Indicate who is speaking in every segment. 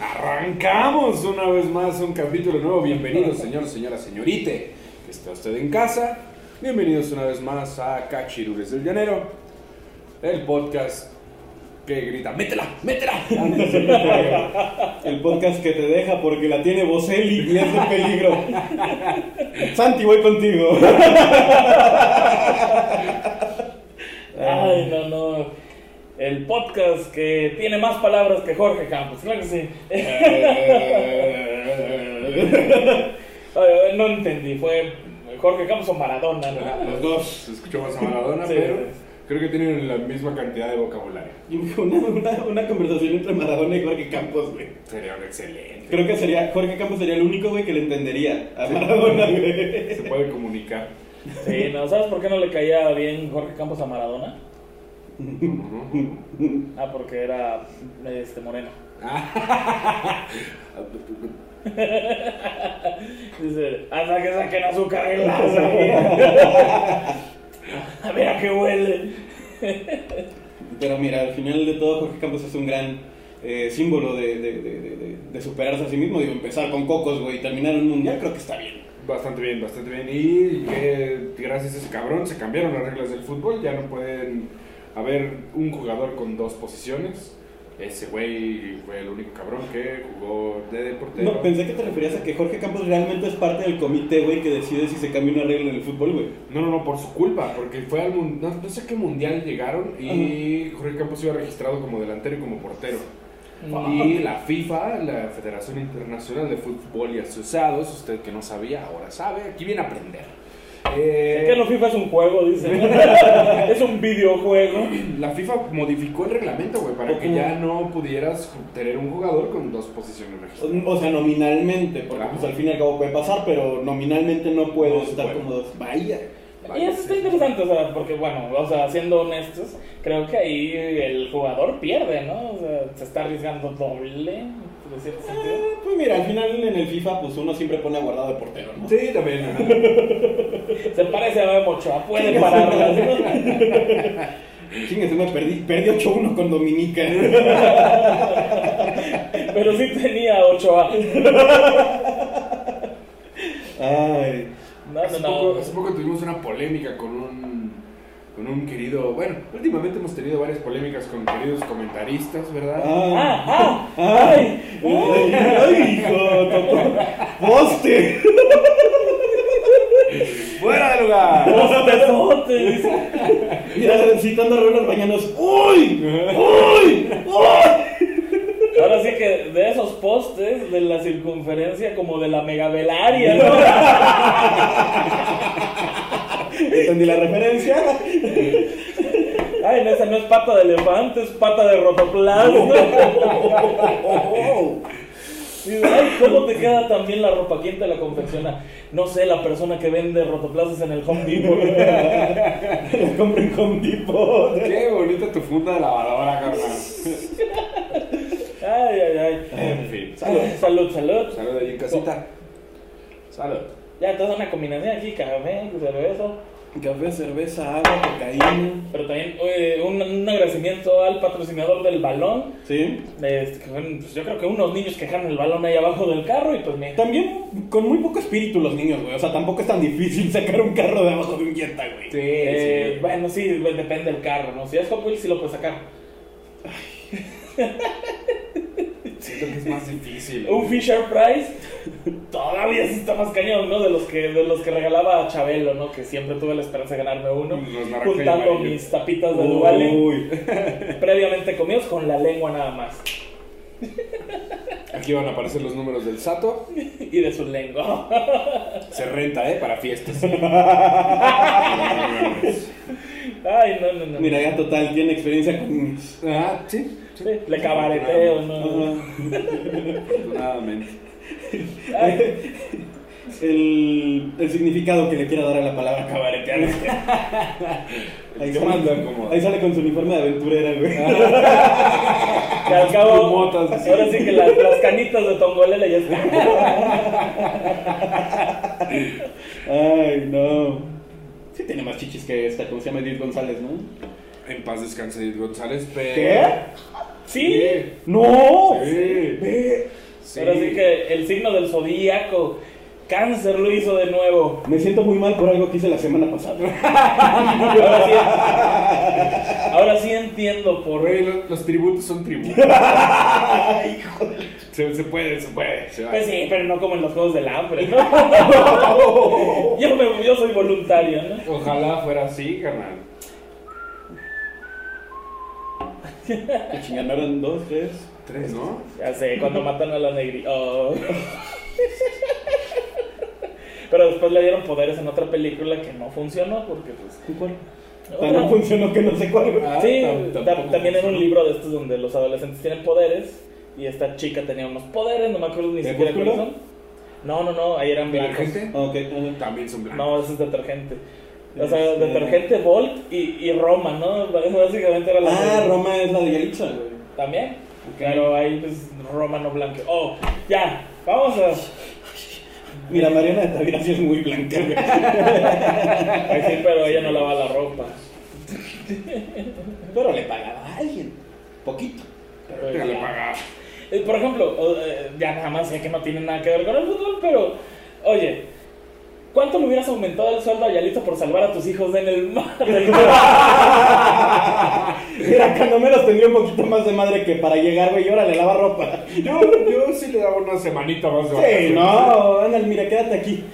Speaker 1: Arrancamos una vez más un capítulo nuevo. Bienvenidos, señor, señora, señorite. Que está usted en casa. Bienvenidos una vez más a Cachirures del Llanero, el podcast que grita: ¡Métela! ¡Métela! Antes juegue.
Speaker 2: El podcast que te deja porque la tiene Boselli y es de peligro. Santi, voy contigo.
Speaker 3: Ay, no, no. El podcast que tiene más palabras que Jorge Campos, claro que sí. Ay, no entendí, fue Jorge Campos o Maradona. ¿no?
Speaker 1: Los dos escuchó más a Maradona,
Speaker 3: Sí.
Speaker 1: pero creo que tienen la misma cantidad de vocabulario.
Speaker 2: Una, una, una conversación entre Maradona y Jorge Campos, güey.
Speaker 1: Sería un excelente.
Speaker 2: Creo que sería, Jorge Campos sería el único, güey, que le entendería a Maradona, güey.
Speaker 1: Se puede comunicar.
Speaker 3: Sí, no, ¿sabes por qué no le caía bien Jorge Campos a Maradona? Ah, porque era este moreno. Dice, hasta que saquen azúcar en la A ver a qué huele.
Speaker 2: Pero mira, al final de todo, Jorge Campos es un gran eh, símbolo de, de, de, de- de superarse a sí mismo. Digo, empezar con cocos, güey, y terminar un mundial, creo que está bien.
Speaker 1: Bastante bien, bastante bien. Y que gracias a ese cabrón se cambiaron las reglas del fútbol. Ya no pueden haber un jugador con dos posiciones. Ese güey fue el único cabrón que jugó de portero.
Speaker 2: No, pensé que te referías a que Jorge Campos realmente es parte del comité, güey, que decide si se cambia una regla en el fútbol, güey.
Speaker 1: No, no, no, por su culpa, porque fue al no, no sé qué mundial llegaron y Jorge Campos iba registrado como delantero y como portero. Y la FIFA, la Federación Internacional de Fútbol y Asociados, usted que no sabía, ahora sabe, aquí viene a aprender. Eh,
Speaker 3: Es que no FIFA es un juego, dice. es un videojuego.
Speaker 1: La FIFA modificó el reglamento, güey, para que ya no pudieras tener un jugador con dos posiciones registradas.
Speaker 2: O sea, nominalmente, porque
Speaker 1: Claro.
Speaker 2: pues al fin y al cabo puede pasar, pero nominalmente no puedes
Speaker 1: No
Speaker 2: estar como dos. Vaya.
Speaker 3: Y eso está interesante, o sea, porque bueno, o sea, siendo honestos, creo que ahí el jugador pierde, ¿no? O sea, se está arriesgando doble, de cierto sentido.
Speaker 2: Ah, pues mira, al final en el FIFA, pues uno siempre pone a guardado de portero, ¿no?
Speaker 1: Sí, también.
Speaker 3: Se parece a Memo Ochoa, puede pararlas.
Speaker 2: Chingue, se me perdí, perdí 8-1 con Dominica.
Speaker 3: Pero sí tenía Ochoa.
Speaker 2: Ay.
Speaker 3: No,
Speaker 1: Hace,
Speaker 3: no,
Speaker 1: poco,
Speaker 3: no.
Speaker 1: hace poco tuvimos una polémica con un, con un querido. Bueno, últimamente hemos tenido varias polémicas con queridos comentaristas, ¿verdad?
Speaker 2: Ah.
Speaker 3: Ah, ah, ay,
Speaker 2: Ay, ay, hijo, tocó poste.
Speaker 1: ¡Fuera de lugar!
Speaker 3: postezote, dice.
Speaker 2: Mira, citando a Raúl Bañanos. ¡Uy! ¡Uy! ¡Uy!
Speaker 3: Ahora sí que de esos postes de la circunferencia como de la megavelaria, ¿no?
Speaker 2: ¿Entendí la referencia?
Speaker 3: Ay, no, esa no es pata de elefante, es pata de rotoplasma. Ay, ¿cómo te queda tan bien la ropa? ¿Quién te la confecciona? No sé, la persona que vende rotoplasmas en el Home Depot.
Speaker 2: La compré en Home Depot.
Speaker 1: ¡Qué bonita tu funda de lavadora, carnal!
Speaker 3: Ay, ay, ay.
Speaker 1: En fin.
Speaker 3: Salud, salud, salud.
Speaker 1: Salud ahí en casita. Salud.
Speaker 3: Ya, toda una combinación aquí, café, cerveza.
Speaker 2: Café, cerveza, agua, cocaína.
Speaker 3: Pero también eh, un, un agradecimiento al patrocinador del balón.
Speaker 2: ¿Sí?
Speaker 3: Este, pues, yo creo que unos niños que dejaron el balón ahí abajo del carro y pues me...
Speaker 2: También con muy poco espíritu los niños, güey. O sea, tampoco es tan difícil sacar un carro de abajo de un Jetta, güey.
Speaker 1: Sí,
Speaker 3: Eh, Bueno, sí, depende del carro, ¿no? Si es Hot Wheels sí lo puedes sacar.
Speaker 1: Siento que es más difícil.
Speaker 3: Un Fisher Price todavía sí está más cañón, ¿no? De los que de los que regalaba Chabelo, ¿no? Que siempre tuve la esperanza de ganarme uno. Juntando mis tapitas de
Speaker 2: Uy.
Speaker 3: previamente comidos con la lengua nada más.
Speaker 1: Aquí van a aparecer los números del Sato.
Speaker 3: Y de su lengua.
Speaker 1: Se renta, ¿eh? Para fiestas.
Speaker 3: Ay, no, no, no.
Speaker 2: Mira, ya total, tiene experiencia con.
Speaker 1: Ah, sí.
Speaker 3: Sí, le cabareteo, ¿no?
Speaker 1: Afortunadamente.
Speaker 2: El, el significado que le quiera dar a la palabra cabaretear. Ahí
Speaker 1: ¿Qué
Speaker 2: sale, ahí sale con su uniforme de aventurera, güey.
Speaker 3: que al cabo,
Speaker 1: Motas,
Speaker 3: ahora sí que las, las canitas de Tongolele ya están.
Speaker 2: Ay, no. tiene más chichis que esta, ¿cómo se llama? Edith González, ¿no?
Speaker 1: En paz descanse Edith González, pero...
Speaker 2: ¿Qué?
Speaker 3: Sí,
Speaker 2: ¡No!
Speaker 1: Sí. Sí.
Speaker 3: pero sí que el signo del zodíaco, cáncer lo hizo de nuevo.
Speaker 2: Me siento muy mal por algo que hice la semana pasada.
Speaker 3: Ahora sí, ahora sí entiendo por
Speaker 1: Güey, los, los tributos son tributos. se, se puede, se puede. Se.
Speaker 3: Pues sí, pero no como en los juegos del hambre, ¿no? yo, me- yo soy voluntario, ¿no?
Speaker 1: Ojalá fuera así, carnal.
Speaker 2: Que chingan, eran dos, tres.
Speaker 1: Tres, ¿no?
Speaker 3: Ya sé, cuando matan a la negrita. Oh. Pero después le dieron poderes en otra película que no funcionó porque pues...
Speaker 2: ¿Cuál? Tan no funcionó que no sé cuál.
Speaker 1: Ah,
Speaker 3: Sí, también era un libro de estos donde los adolescentes tienen poderes y esta chica tenía unos poderes, no me acuerdo ni siquiera cuáles son. No, no, no, ahí eran blancos.
Speaker 1: ¿Detergente?
Speaker 2: Ah, ok, ajá.
Speaker 1: También son blancos.
Speaker 3: No, ese es detergente. O sea,
Speaker 2: Este-
Speaker 3: detergente Volt y, y Roma, ¿no? Básicamente era la
Speaker 2: Ah, Roma es la de Yalitza, güey.
Speaker 3: También. Claro, ahí pues Roma no blanco. Oh, ya, vamos a...
Speaker 2: Mira, Mariana de Tavira es muy blanca, güey.
Speaker 3: Ay, sí, pero ella no lava la ropa.
Speaker 2: Pero le pagaba a alguien. Poquito.
Speaker 3: Pero
Speaker 1: Ya le pagaba.
Speaker 3: Eh, Por ejemplo, eh, ya nada más sé que no tiene nada que ver con el fútbol, pero, oye, ¿cuánto le hubieras aumentado el sueldo a Yalitza por salvar a tus hijos en el mar?
Speaker 2: Mira, cuando menos tendría un poquito más de madre que para llegar, güey, y ahora le lava ropa.
Speaker 1: Yo, yo sí le daba una semanita más de
Speaker 2: Sí, no, ándale, mira, quédate aquí.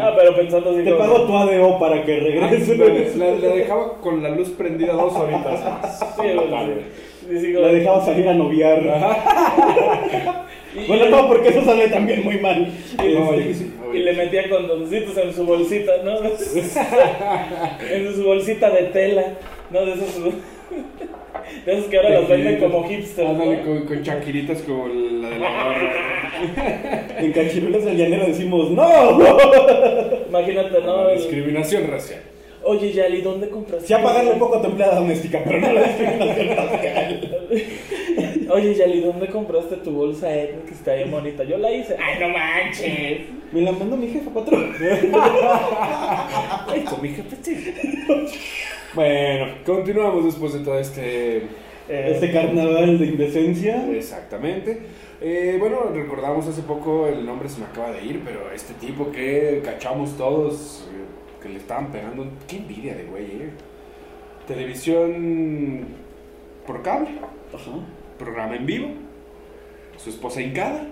Speaker 3: Ah, pero pensando así
Speaker 2: Te
Speaker 3: como-
Speaker 2: pago tu ADO para que
Speaker 1: Ah,
Speaker 2: regreses.
Speaker 1: La, dejaba con la luz prendida dos horitas.
Speaker 3: Sí, güey,
Speaker 1: Vale.
Speaker 3: sí, sí,
Speaker 2: La dejaba salir a noviar.
Speaker 3: y,
Speaker 2: Bueno, no, porque eso sale también muy mal.
Speaker 1: No,
Speaker 2: Este,
Speaker 1: sí.
Speaker 3: y le metía condoncitos en su bolsita, ¿no? en su bolsita de tela, ¿no? De esos, de esos que ahora los venden como hipsters.
Speaker 1: con, con chaquiritas como la de la gorra.
Speaker 2: En Cachirulas del Llanero decimos, ¡No!
Speaker 3: Imagínate, ¿no?
Speaker 1: La discriminación racial.
Speaker 3: Oye, Yali, ¿dónde compraste?
Speaker 2: Sí, a pagarle un poco a tu empleada doméstica, pero no la discriminación racial.
Speaker 3: Oye, Yali, ¿dónde compraste tu bolsa etnia que está bien bonita? Yo la hice. ¡Ay, no manches!
Speaker 2: Me la mandó mi jefa, patrón.
Speaker 1: Ay, con mi jefe, sí. Bueno, continuamos después de todo este.
Speaker 3: Eh,
Speaker 2: Este carnaval de indecencia.
Speaker 1: Exactamente. Eh, bueno, recordamos hace poco, el nombre se me acaba de ir, pero este tipo que cachamos todos, eh, que le estaban pegando. Qué envidia de güey, eh. Televisión por cable,
Speaker 2: Ajá.
Speaker 1: programa en vivo, su esposa hincada.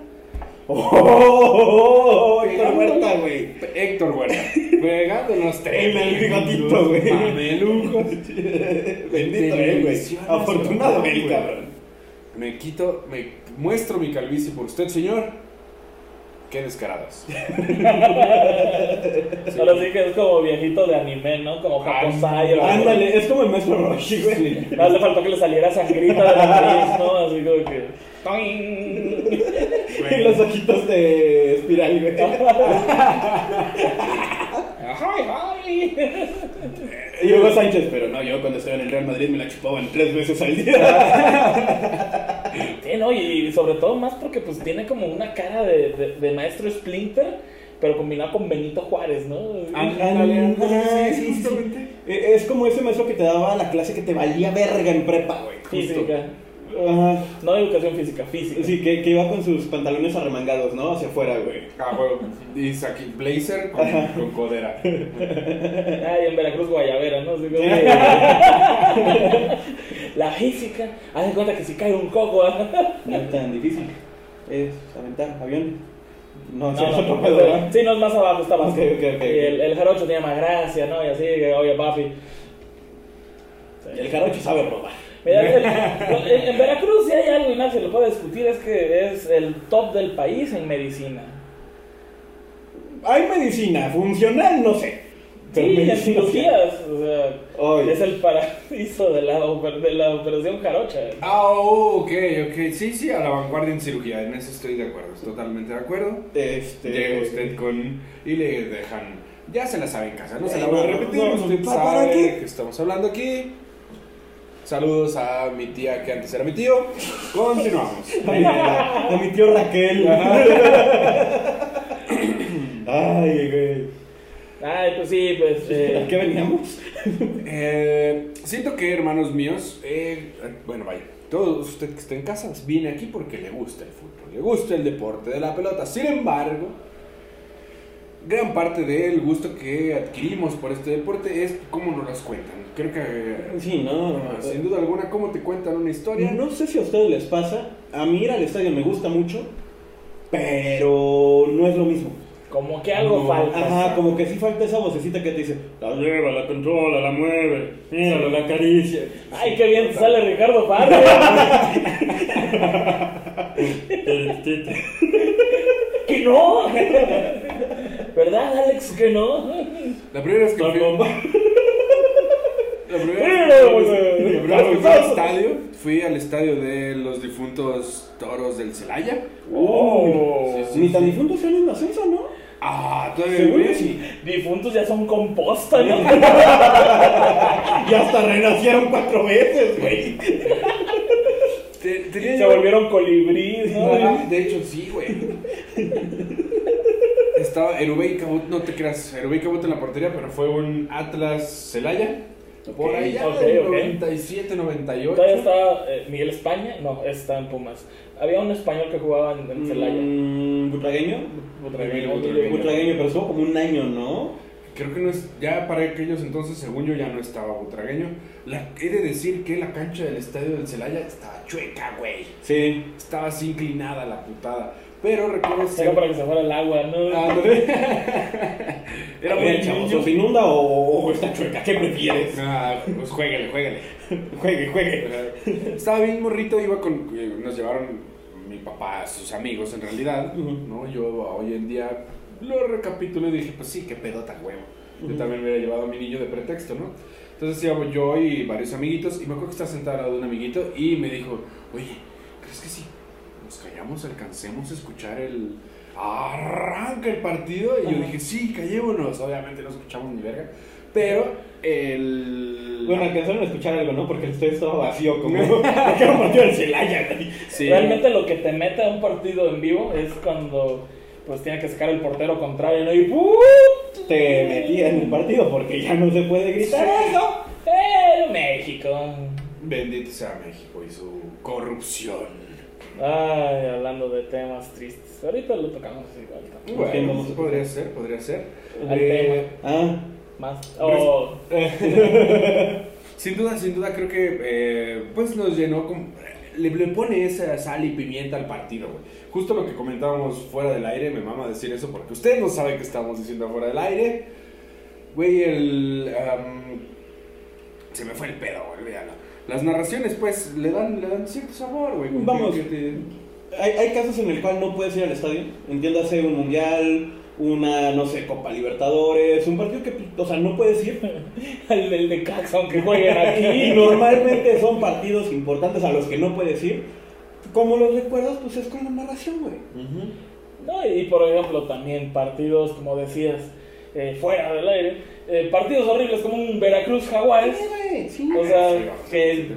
Speaker 2: ¡Oh! Héctor Huerta, güey.
Speaker 1: Héctor Huerta, pegándonos tres.
Speaker 2: En el bigotito, güey.
Speaker 1: Mamelujos.
Speaker 2: Bendito él, güey. Afortunado
Speaker 1: güey.
Speaker 2: cabrón.
Speaker 1: Me quito, me muestro mi calvicie por usted, señor. Qué descarados.
Speaker 3: Ahora sí que es como viejito de anime, ¿no? Como Hakusai.
Speaker 2: Ándale, es como el maestro Roshi, güey.
Speaker 3: No hace falta que le saliera sangrita de la nariz, ¿no? Así como que. ¡toing!
Speaker 2: Y los ojitos de espiral, güey.
Speaker 3: ¡Ay, ay!
Speaker 2: Y Hugo Sánchez, pero no, yo cuando estaba en el Real Madrid me la chupaban tres veces al día.
Speaker 3: Sí, no, y sobre todo más porque pues tiene como una cara de, de, de maestro Splinter, pero combinado con Benito Juárez, ¿no?
Speaker 1: Ándale, sí,
Speaker 2: sí, sí,
Speaker 1: justamente.
Speaker 2: sí. Eh, Es como ese maestro que te daba la clase que te valía verga en prepa, güey. justo.
Speaker 3: Física.
Speaker 2: Ajá.
Speaker 3: No educación física, física.
Speaker 2: Sí, que, que iba con sus pantalones arremangados, ¿no? Hacia afuera, güey.
Speaker 1: Ah, bueno, dice aquí blazer con, con codera.
Speaker 3: Ay, en Veracruz, Guayavera, ¿no? La física. Haz de cuenta que si cae un coco. ¿ah?
Speaker 2: No es tan difícil. Es aventar avión. No,
Speaker 3: No,
Speaker 2: sí, es
Speaker 3: no, no, sí, es más abajo, está más.
Speaker 2: Ok, ok, ok.
Speaker 3: Y el, el jarocho tiene más gracia, ¿no? Y así, que, oye, papi.
Speaker 2: El jarocho sabe robar.
Speaker 3: Mira, el- en, en Veracruz, si hay algo y nadie se lo puede discutir, es que es el top del país en medicina.
Speaker 2: Hay medicina, funcional, no sé. Pero
Speaker 3: Sí, en cirugías, o sea, es el paraíso de la, de la operación jarocha.
Speaker 1: Ah, oh, ok, ok. Sí, sí, a la vanguardia en cirugía. En eso estoy de acuerdo. Totalmente de acuerdo.
Speaker 2: Este.
Speaker 1: Llega usted con. y le dejan. Ya se la sabe en casa, no se la
Speaker 2: Ay,
Speaker 1: voy a repetir. usted
Speaker 2: ¿para-
Speaker 1: sabe que estamos hablando aquí. Saludos a mi tía que antes era mi tío. Continuamos.
Speaker 2: A mi, a mi tío Raquel. Ay, güey.
Speaker 3: Ay, pues sí, pues.
Speaker 2: ¿A
Speaker 3: Eh,
Speaker 2: qué veníamos?
Speaker 1: Eh, siento que, hermanos míos, eh, bueno, vaya, todo usted que está en casa viene aquí porque le gusta el fútbol, le gusta el deporte de la pelota. Sin embargo, gran parte del gusto que adquirimos por este deporte es cómo nos las cuentan. Creo que,
Speaker 2: Sí, no.
Speaker 1: sin duda alguna, cómo te cuentan una historia.
Speaker 2: No sé si a ustedes les pasa. A mí ir al estadio me gusta mucho, pero no es lo mismo.
Speaker 3: como que algo
Speaker 1: No,
Speaker 3: falta.
Speaker 2: Ajá, como que sí falta esa vocecita que te dice, la lleva, la controla, la mueve, míralo, la acaricia.
Speaker 3: Ay, qué bien te sale Ricardo Farre. que no. ¿Verdad, Alex? Que no.
Speaker 1: La primera vez que fui,
Speaker 2: Bomba.
Speaker 1: la primera vez que fui- al estadio, fui al estadio de los difuntos toros del Celaya.
Speaker 3: Oh.
Speaker 1: Sí, sí.
Speaker 2: Ni tan difuntos sean en ascenso, ¿no?
Speaker 1: Ah, todavía
Speaker 2: sí.
Speaker 3: Difuntos ya son composta, ¿no?
Speaker 2: Y hasta renacieron cuatro veces, güey.
Speaker 3: Se volvieron colibríes, ¿no?
Speaker 1: De hecho, sí, güey. Estaba Erubey Cabot, no te creas, Erubey Cabot en la portería, pero fue un Atlas Celaya. Por
Speaker 2: Ok,
Speaker 1: ahí ya,
Speaker 3: ok,
Speaker 1: en
Speaker 3: ok.
Speaker 1: 97, 98.
Speaker 3: Todavía estaba eh, Miguel España, no, está en Pumas. Había un español que jugaba en, en Celaya.
Speaker 2: Mm, ¿Butragueño?
Speaker 3: Butragueño,
Speaker 1: Butragueño.
Speaker 2: Butragueño, pero estuvo como un año, ¿no?
Speaker 1: Creo que no es, ya para aquellos entonces, según yo, ya no estaba butragueño. La, he de decir que la cancha del estadio del Celaya estaba chueca, güey.
Speaker 2: Sí.
Speaker 1: Estaba así inclinada la putada. Pero recuerdo
Speaker 3: Era
Speaker 1: ser...
Speaker 3: para que se fuera el agua, ¿no?
Speaker 1: Ah, Ándale.
Speaker 2: Era
Speaker 1: muy
Speaker 2: muy chavos, ¿o se inunda o, o está chueca? ¿Qué prefieres?
Speaker 1: Ah, pues jueguele, jueguele.
Speaker 2: Juegue, juegue.
Speaker 1: Estaba bien morrito, iba con. eh, Nos llevaron mi papá, sus amigos en realidad. ¿no? Yo hoy en día lo recapitulo y dije, pues sí, qué pedota huevo. Yo también me hubiera llevado a mi niño de pretexto, ¿no? Entonces íbamos yo y varios amiguitos, y me acuerdo que estaba sentado al lado de un amiguito y me dijo, oye, ¿crees que si alcancemos a escuchar el. Arranca el partido? Y yo dije, sí, callémonos. Obviamente no escuchamos ni verga, pero el.
Speaker 2: Bueno, alcanzaron a escuchar algo, ¿no? Porque el estadio estaba vacío, como era un partido del Celaya.
Speaker 1: Sí.
Speaker 3: Realmente lo que te mete a un partido en vivo es cuando pues tiene que sacar el portero contrario, ¿no? Y ¡pum!
Speaker 2: Te metía en el partido porque ya no se puede gritar eso.
Speaker 3: ¡Eh, México!
Speaker 1: Bendito sea México y su corrupción.
Speaker 3: Ay, hablando de temas tristes. Ahorita lo tocamos igual. también.
Speaker 2: ¿Por qué
Speaker 1: Bueno,
Speaker 2: a-
Speaker 1: podría ser, podría ser.
Speaker 3: Al
Speaker 1: Eh,
Speaker 2: Ah,
Speaker 3: Más. Oh,
Speaker 1: sin duda, sin duda, creo que eh, pues nos llenó con... Le, le pone esa sal y pimienta al partido, güey. Justo lo que comentábamos fuera del aire, me mama decir eso porque ustedes no saben qué estamos diciendo fuera del aire. Güey, el... am, se me fue el pedo, güey, olvídalo. Las narraciones, pues, le dan, le dan cierto sabor, güey.
Speaker 2: Vamos.
Speaker 1: que- te-
Speaker 2: hay, hay casos en el cual no puedes ir al estadio. Entiéndase un mundial, una, no sé, Copa Libertadores, un partido que, o sea, no puedes ir.
Speaker 3: el del de Cax, aunque jueguen
Speaker 2: Y
Speaker 3: aquí.
Speaker 2: normalmente son partidos importantes a los que no puedes ir. Como los recuerdas, pues es con la narración, güey.
Speaker 3: No, y por ejemplo, también partidos, como decías, eh, fuera del aire. Eh, partidos horribles como un Veracruz-Jaguares.
Speaker 2: Sí, güey, sí.
Speaker 3: O sea,
Speaker 1: Sí,
Speaker 3: que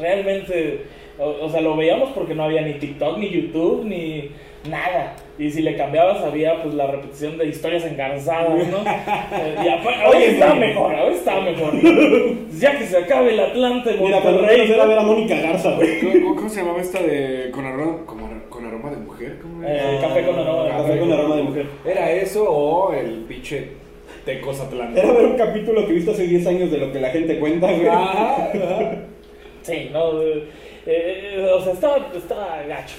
Speaker 3: realmente, o, o sea, lo veíamos porque no había ni TikTok, ni YouTube, ni nada. Y si le cambiabas había pues la repetición de historias engarzadas, ¿no? Eh, y hoy está mejor, hoy está mejor. Ya que se acabe el Atlante,
Speaker 2: Mira, cuando
Speaker 3: Monterrey.
Speaker 2: menos era ver a Mónica Garza, güey.
Speaker 1: ¿Cómo, cómo se llamaba esta de con aroma, con, ar- con aroma de mujer? ¿Cómo era?
Speaker 3: Eh, café con aroma de
Speaker 2: Café con aroma de mujer.
Speaker 1: ¿Era eso o el pinche Tecos Atlántico?
Speaker 2: Era ver un capítulo que viste hace 10 años de lo que la gente cuenta, güey.
Speaker 1: Ajá, ajá.
Speaker 3: Sí, no, eh, eh, o sea, estaba, estaba gacho.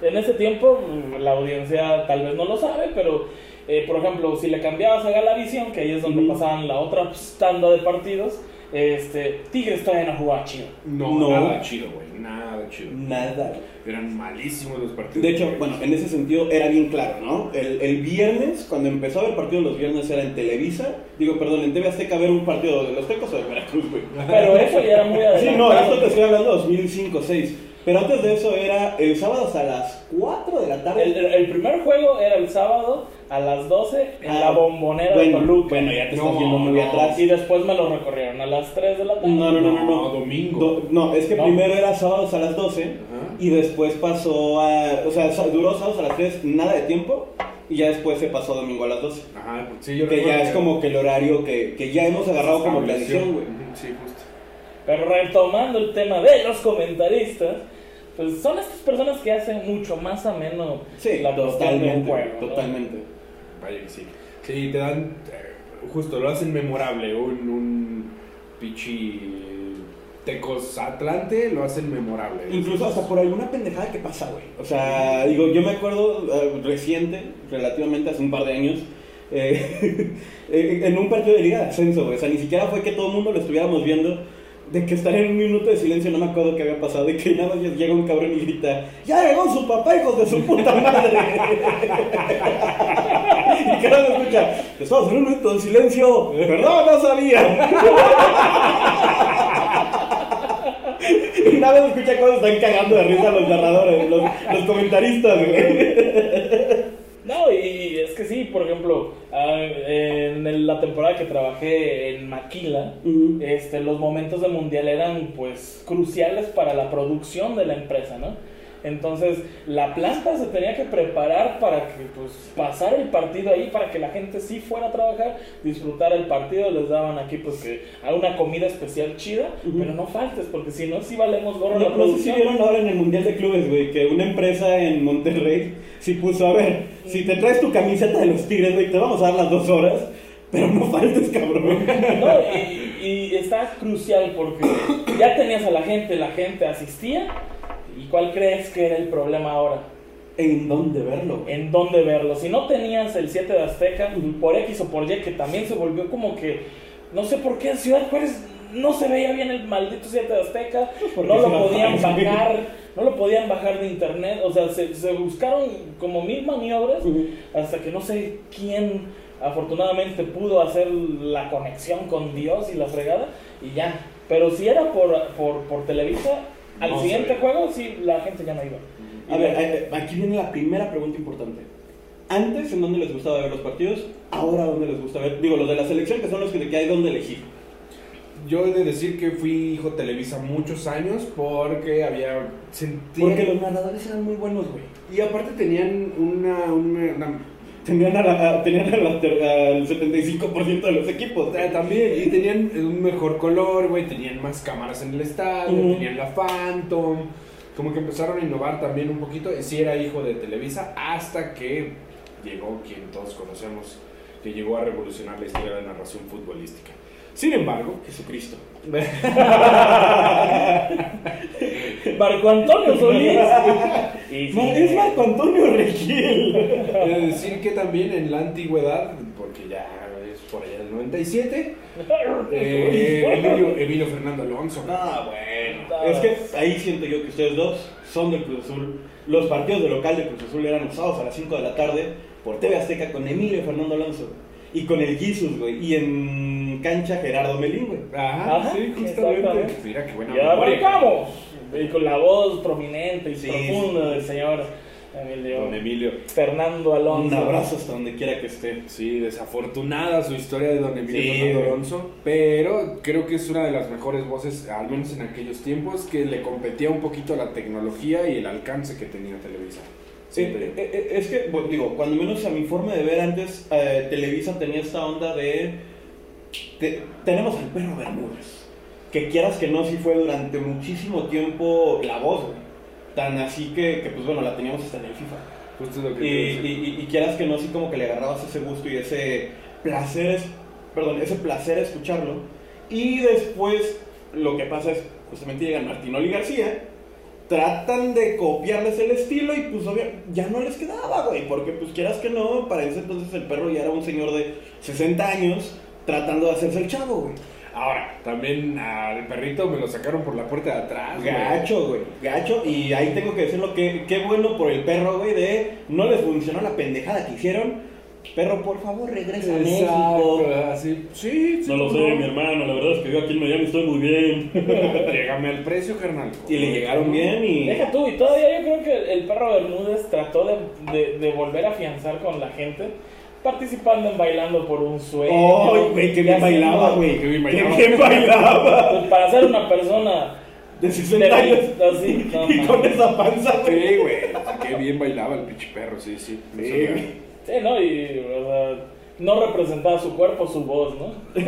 Speaker 3: En ese tiempo, mm, la audiencia tal vez no lo sabe, pero, eh, por ejemplo, si le cambiabas a Galavisión, que ahí es donde
Speaker 2: Ujú.
Speaker 3: pasaban la otra tanda de partidos, este, Tigres todavía no jugaba chido.
Speaker 1: No,
Speaker 2: No.
Speaker 1: nada chido, güey. Nada chido.
Speaker 2: Nada.
Speaker 1: Eran malísimos los partidos.
Speaker 2: De hecho, bueno, en ese sentido era bien claro, ¿no? El, el viernes, cuando empezó a haber partidos los viernes, era en Televisa. Digo, perdón, en TV Azteca ver un partido de los Tecos o de Veracruz, güey.
Speaker 3: Pero eso ya era muy
Speaker 2: Sí,
Speaker 3: adelantado.
Speaker 2: no, esto te estoy hablando de 2005-6. Pero antes de eso era el sábado hasta las 4 de la tarde.
Speaker 3: El primer juego era el sábado a las 12 en
Speaker 2: Ah,
Speaker 3: la bombonera
Speaker 2: bueno,
Speaker 3: de Toluca.
Speaker 2: Bueno, ya te
Speaker 1: No,
Speaker 2: estás yendo muy
Speaker 1: no.
Speaker 2: atrás.
Speaker 3: Y después me lo recorrieron a las 3 de la tarde.
Speaker 2: No, no, no, no. no.
Speaker 1: Domingo.
Speaker 2: Do- no, es que
Speaker 3: No.
Speaker 2: primero era sábados a las 12
Speaker 1: Ajá.
Speaker 2: y después pasó a. O sea, duró sábados a las 3, nada de tiempo. y ya después se pasó domingo a las 12.
Speaker 1: Ajá, sí, yo
Speaker 2: Que ya es como que el horario que, que ya hemos agarrado como tradición, güey.
Speaker 1: Sí, justo.
Speaker 3: Pero retomando el tema de los comentaristas, pues son estas personas que hacen mucho más ameno
Speaker 2: Sí,
Speaker 3: la cuestión de un
Speaker 2: totalmente,
Speaker 3: juego. ¿no?
Speaker 2: totalmente.
Speaker 1: Sí. Te dan. eh, justo, lo hacen memorable. Un, un pichi. Tecos Atlante lo hacen memorable.
Speaker 2: Incluso hasta por alguna pendejada que pasa, güey. O sea, digo, yo me acuerdo eh, reciente, relativamente hace un par de años, eh, en un partido de Liga Ascenso. O sea, ni siquiera fue que todo el mundo lo estuviéramos viendo. De que estar en un minuto de silencio, no me acuerdo qué había pasado. De que nada más llega un cabrón y grita: ¡Ya llegó su papá, hijos de su puta madre! y cada vez escucha: Estamos en un minuto de silencio. Perdón, no sabía. Y nada más escucha cómo están cagando de risa los narradores, los, los comentaristas, güey.
Speaker 3: No, y es que sí, por ejemplo, ah, en la temporada que trabajé en Maquila, este, los momentos de mundial eran pues cruciales para la producción de la empresa, ¿no? Entonces la planta se tenía que preparar para que pues pasar el partido ahí, para que la gente sí fuera a trabajar, disfrutar el partido, les daban aquí pues que a una comida especial chida, pero no faltes, porque si no, sí valemos gorro
Speaker 2: No,
Speaker 3: la
Speaker 2: no sé si
Speaker 3: producción.
Speaker 2: vieron ahora en el Mundial de Clubes, güey, que una empresa en Monterrey sí puso, a ver, si te traes tu camiseta de los Tigres, güey, te vamos a dar las dos horas, pero no faltes, cabrón.
Speaker 3: No, y, y está crucial porque ya tenías a la gente, la gente asistía. ¿Y cuál crees que era el problema ahora?
Speaker 2: ¿En dónde verlo?
Speaker 3: ¿En dónde verlo? Si no tenías el 7 de Azteca, por X o por Y, que también se volvió como que, no sé por qué en Ciudad Juárez no se veía bien el maldito 7 de Azteca,
Speaker 2: porque
Speaker 3: no lo podían bajar, no lo podían bajar de internet, o sea, se, se buscaron como mil maniobras hasta que no sé quién afortunadamente pudo hacer la conexión con Dios y la fregada y ya. Pero si era por, por, por Televisa, al
Speaker 1: No
Speaker 3: siguiente juego sí la gente ya no iba.
Speaker 2: A ver, eh, aquí viene la primera pregunta importante. Antes, ¿en dónde les gustaba ver los partidos? Ahora, ¿dónde les gusta ver? Digo, los de la selección, que son los que que hay donde elegir.
Speaker 1: Yo he de decir que fui hijo Televisa muchos años porque había. sentía-
Speaker 2: Porque los narradores eran muy buenos, güey.
Speaker 1: Y aparte tenían una. una- una-
Speaker 2: Tenían, a la- tenían a la al 75% de los equipos.
Speaker 1: eh, también, y tenían un mejor color, güey. Tenían más cámaras en el estadio, tenían la Phantom. Como que empezaron a innovar también un poquito. Sí era hijo de Televisa hasta que llegó quien todos conocemos, que llegó a revolucionar la historia de la narración futbolística. Sin embargo,
Speaker 2: Jesucristo.
Speaker 3: Marco Antonio Solís. Y sí,
Speaker 2: Ma- es Marco Antonio Regil.
Speaker 1: de decir que también en la antigüedad, porque ya es por allá del 97, eh, Emilio, Emilio Fernando Alonso.
Speaker 2: Ah, bueno. Es que ahí siento yo que ustedes dos son del Cruz Azul. Los partidos de local de Cruz Azul eran usados a las 5 de la tarde por TV Azteca con Emilio Fernando Alonso. Y con el Jesus, güey. Y en cancha Gerardo Melín, güey.
Speaker 1: Ajá,
Speaker 3: Ajá,
Speaker 1: sí, justamente. Mira qué buena
Speaker 3: Ya
Speaker 1: memoria.
Speaker 3: arrancamos. Y con la voz prominente y
Speaker 2: Sí,
Speaker 3: profunda
Speaker 2: sí.
Speaker 3: del señor Emilio
Speaker 1: Don Emilio.
Speaker 3: Fernando Alonso.
Speaker 2: Un abrazo hasta donde quiera que esté.
Speaker 1: Sí, desafortunada su historia de Don Emilio
Speaker 2: Sí,
Speaker 1: Fernando. Alonso, pero creo que es una de las mejores voces, al menos en aquellos tiempos, que le competía un poquito a la tecnología y el alcance que tenía Televisa.
Speaker 2: Sí, eh, eh, es que, bueno, digo, cuando menos a mi forma de ver antes, eh, Televisa tenía esta onda de... te- tenemos al perro Bermúdez, que quieras que no, sí fue durante muchísimo tiempo la voz, güey. Tan así que, que, pues bueno, la teníamos hasta en el FIFA.
Speaker 1: Justo lo que
Speaker 2: Y, quieras que no, sí como que le agarrabas ese gusto y ese placer, es- perdón, ese placer escucharlo. Y después lo que pasa es, justamente llega Martinoli García, tratan de copiarles el estilo y pues obvio, ya no les quedaba, güey, porque pues quieras que no, para ese entonces el perro ya era un señor de 60 años tratando de hacerse el chavo, güey.
Speaker 1: Ahora, también al perrito me lo sacaron por la puerta de atrás.
Speaker 2: Gacho, güey, gacho. Y ahí tengo que decirlo que qué bueno por el perro, güey, de no les funcionó la pendejada que hicieron. Perro, por favor, regresa a México.
Speaker 1: Exacto, así. Sí, sí,
Speaker 2: No lo sé, mi hermano, la verdad es que yo aquí en Miami estoy muy bien.
Speaker 1: Llégame al precio, carnal.
Speaker 2: Y le llegaron bien y...
Speaker 3: Deja tú, y todavía yo creo que el perro Bermúdez trató de, de- de volver a afianzar con la gente, participando en Bailando por un Sueño.
Speaker 2: ¡Ay, güey, qué bien bailaba, güey!
Speaker 1: Qué bien
Speaker 2: ¡Qué
Speaker 1: bailaba.
Speaker 2: bien bailaba!
Speaker 3: Pues para ser una persona
Speaker 2: de 60 años.
Speaker 3: Así, no,
Speaker 2: y con esa panza, güey.
Speaker 1: Sí, güey. Qué bien bailaba el pinche perro, sí, sí.
Speaker 2: Sí.
Speaker 3: Sí, ¿no? Y, o sea, no representaba su cuerpo, su voz, ¿no?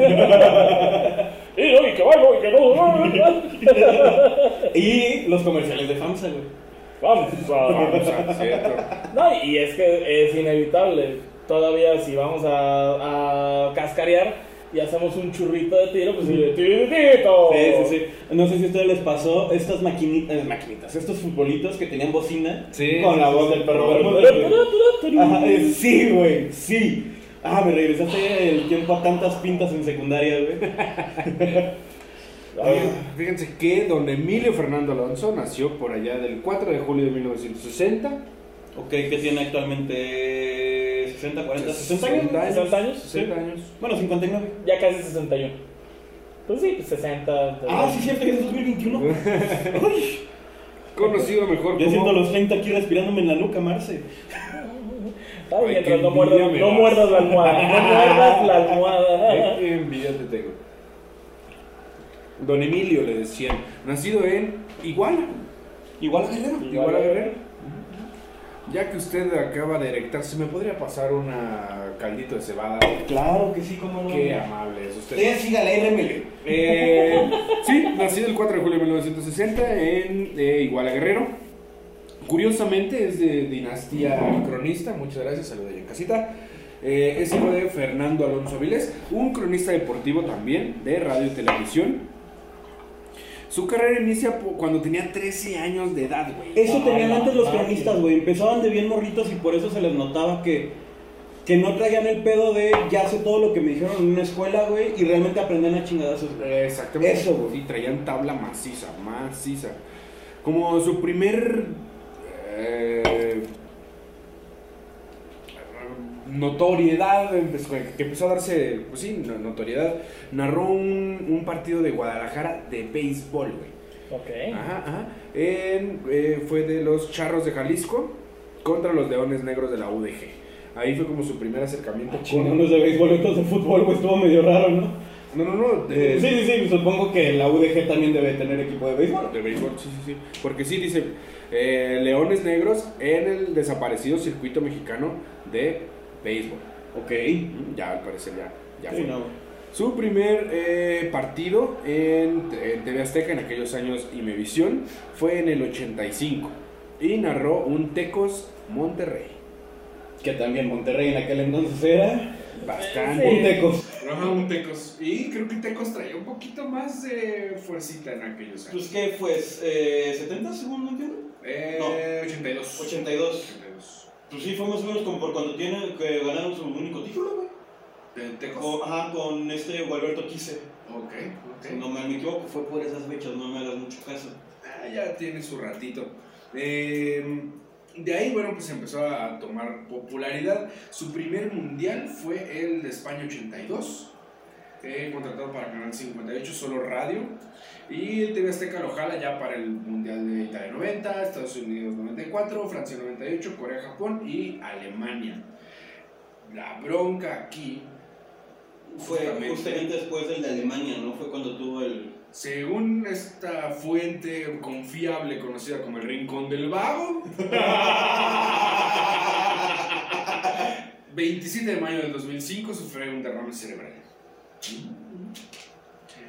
Speaker 3: y no, y que bailo, y que no.
Speaker 2: Y los comerciales de FAMSA, güey.
Speaker 3: Vamos a...
Speaker 1: cierto.
Speaker 3: No, y es que es inevitable. Todavía si vamos a, a cascarear y hacemos un churrito de tiro, pues de tirito.
Speaker 2: Sí, sí, sí. No sé si a ustedes les pasó estas maquinitas, maquinitas, estos futbolitos que tenían bocina
Speaker 1: Sí,
Speaker 2: con la
Speaker 1: sí,
Speaker 2: voz
Speaker 1: sí.
Speaker 2: del perro. Ajá, eh, sí, güey, sí. Ah, me regresaste el tiempo a tantas pintas en secundaria, güey.
Speaker 1: Oye, Fíjense que don Emilio Fernando Alonso nació por allá del 4 de julio de 1960.
Speaker 2: Ok, ¿qué tiene actualmente? ¿60, 40, 60 años?
Speaker 3: 60 años,
Speaker 1: 60 años.
Speaker 2: Bueno, 59.
Speaker 3: Ya casi 61. Pues sí, pues 60.
Speaker 2: Ah, sí, cierto que es 2021. Uy,
Speaker 1: Conocido mejor
Speaker 2: ya siento
Speaker 1: como...
Speaker 2: los 30 aquí respirándome en la nuca, Marce.
Speaker 1: Ay, qué
Speaker 3: mientras no muerdas, no
Speaker 1: das.
Speaker 3: muerdas la almohada. No muerdas la almohada.
Speaker 1: Qué envidia te tengo. Don Emilio le decían, nacido en Iguala.
Speaker 2: Igual a Guerrero.
Speaker 1: Iguala Guerrero. Ya que usted acaba de erectarse, ¿me podría pasar una caldito de cebada?
Speaker 2: Claro que sí, cómo no.
Speaker 1: Qué amable es usted.
Speaker 2: Siga la RML.
Speaker 1: Eh, sí, nacido el 4 de julio de 1960 en eh, Iguala Guerrero. Curiosamente es de dinastía cronista, muchas gracias, saludos en casita. Eh, es hijo de Fernando Alonso Avilés, un cronista deportivo también de radio y televisión. Su carrera inicia cuando tenía 13 años de edad, güey.
Speaker 2: Eso tenían antes los cronistas,
Speaker 3: sí.
Speaker 2: güey. Empezaban de bien morritos y por eso se les notaba que, que no traían el pedo de ya sé todo lo que me dijeron en una escuela, güey, y realmente aprendían a chingadazos.
Speaker 1: Exactamente.
Speaker 2: Eso, güey.
Speaker 1: Sí, traían tabla maciza, maciza. Como su primer eh, notoriedad, empezó- que empezó a darse, pues sí, no- notoriedad, narró un, un partido de Guadalajara de béisbol, güey.
Speaker 3: Ok.
Speaker 1: Ajá, ajá. En, eh, fue de los Charros de Jalisco contra los Leones Negros de la UDG. Ahí fue como su primer acercamiento
Speaker 2: Con
Speaker 1: con...
Speaker 2: unos de béisbol, otros de fútbol, güey, estuvo medio raro, ¿no?
Speaker 1: No, no, no. de-
Speaker 2: Sí, sí, sí, supongo que la UDG también debe tener equipo de béisbol.
Speaker 1: De béisbol, sí, sí, sí. Porque sí dice eh, Leones Negros en el desaparecido circuito mexicano de béisbol.
Speaker 2: Ok.
Speaker 1: Ya, al parecer, ya, ya
Speaker 2: Sí,
Speaker 1: fue.
Speaker 2: no.
Speaker 1: Su primer eh, partido en, en TV Azteca en aquellos años Imevisión fue en el 85 y narró un Tecos Monterrey.
Speaker 2: Que también Monterrey en aquel entonces era
Speaker 1: Bastante.
Speaker 2: un tecos.
Speaker 1: Ajá, un Tecos. Y creo que Tecos traía un poquito más de fuercita en aquellos años.
Speaker 2: Pues, ¿qué fue? Eh, ¿70 según no entiendo?
Speaker 1: Eh,
Speaker 2: no.
Speaker 1: 82.
Speaker 2: 82.
Speaker 1: 82.
Speaker 2: Pues sí, fue más o menos como por cuando tiene que ganaron su único título, güey.
Speaker 1: ¿De?
Speaker 2: Con- Ajá, con este Gualberto Quise.
Speaker 1: Ok,
Speaker 2: Si no me equivoco, fue por esas fechas, no me hagas mucho caso.
Speaker 1: Ah, ya tiene su ratito. Eh, de ahí, bueno, pues empezó a tomar popularidad. Su primer mundial fue el de España 82, eh, contratado para Canal 58, solo radio. Y el TV Azteca lo jala ya para el mundial de Italia 90, Estados Unidos 94, Francia 98, Corea, Japón y Alemania. La bronca aquí
Speaker 2: Fue
Speaker 1: Justamente.
Speaker 2: justamente después del de Alemania, ¿no? Fue cuando tuvo el.
Speaker 1: Según esta fuente confiable conocida como el Rincón del Vago, 27 de mayo del 2005 sufrió un derrame cerebral.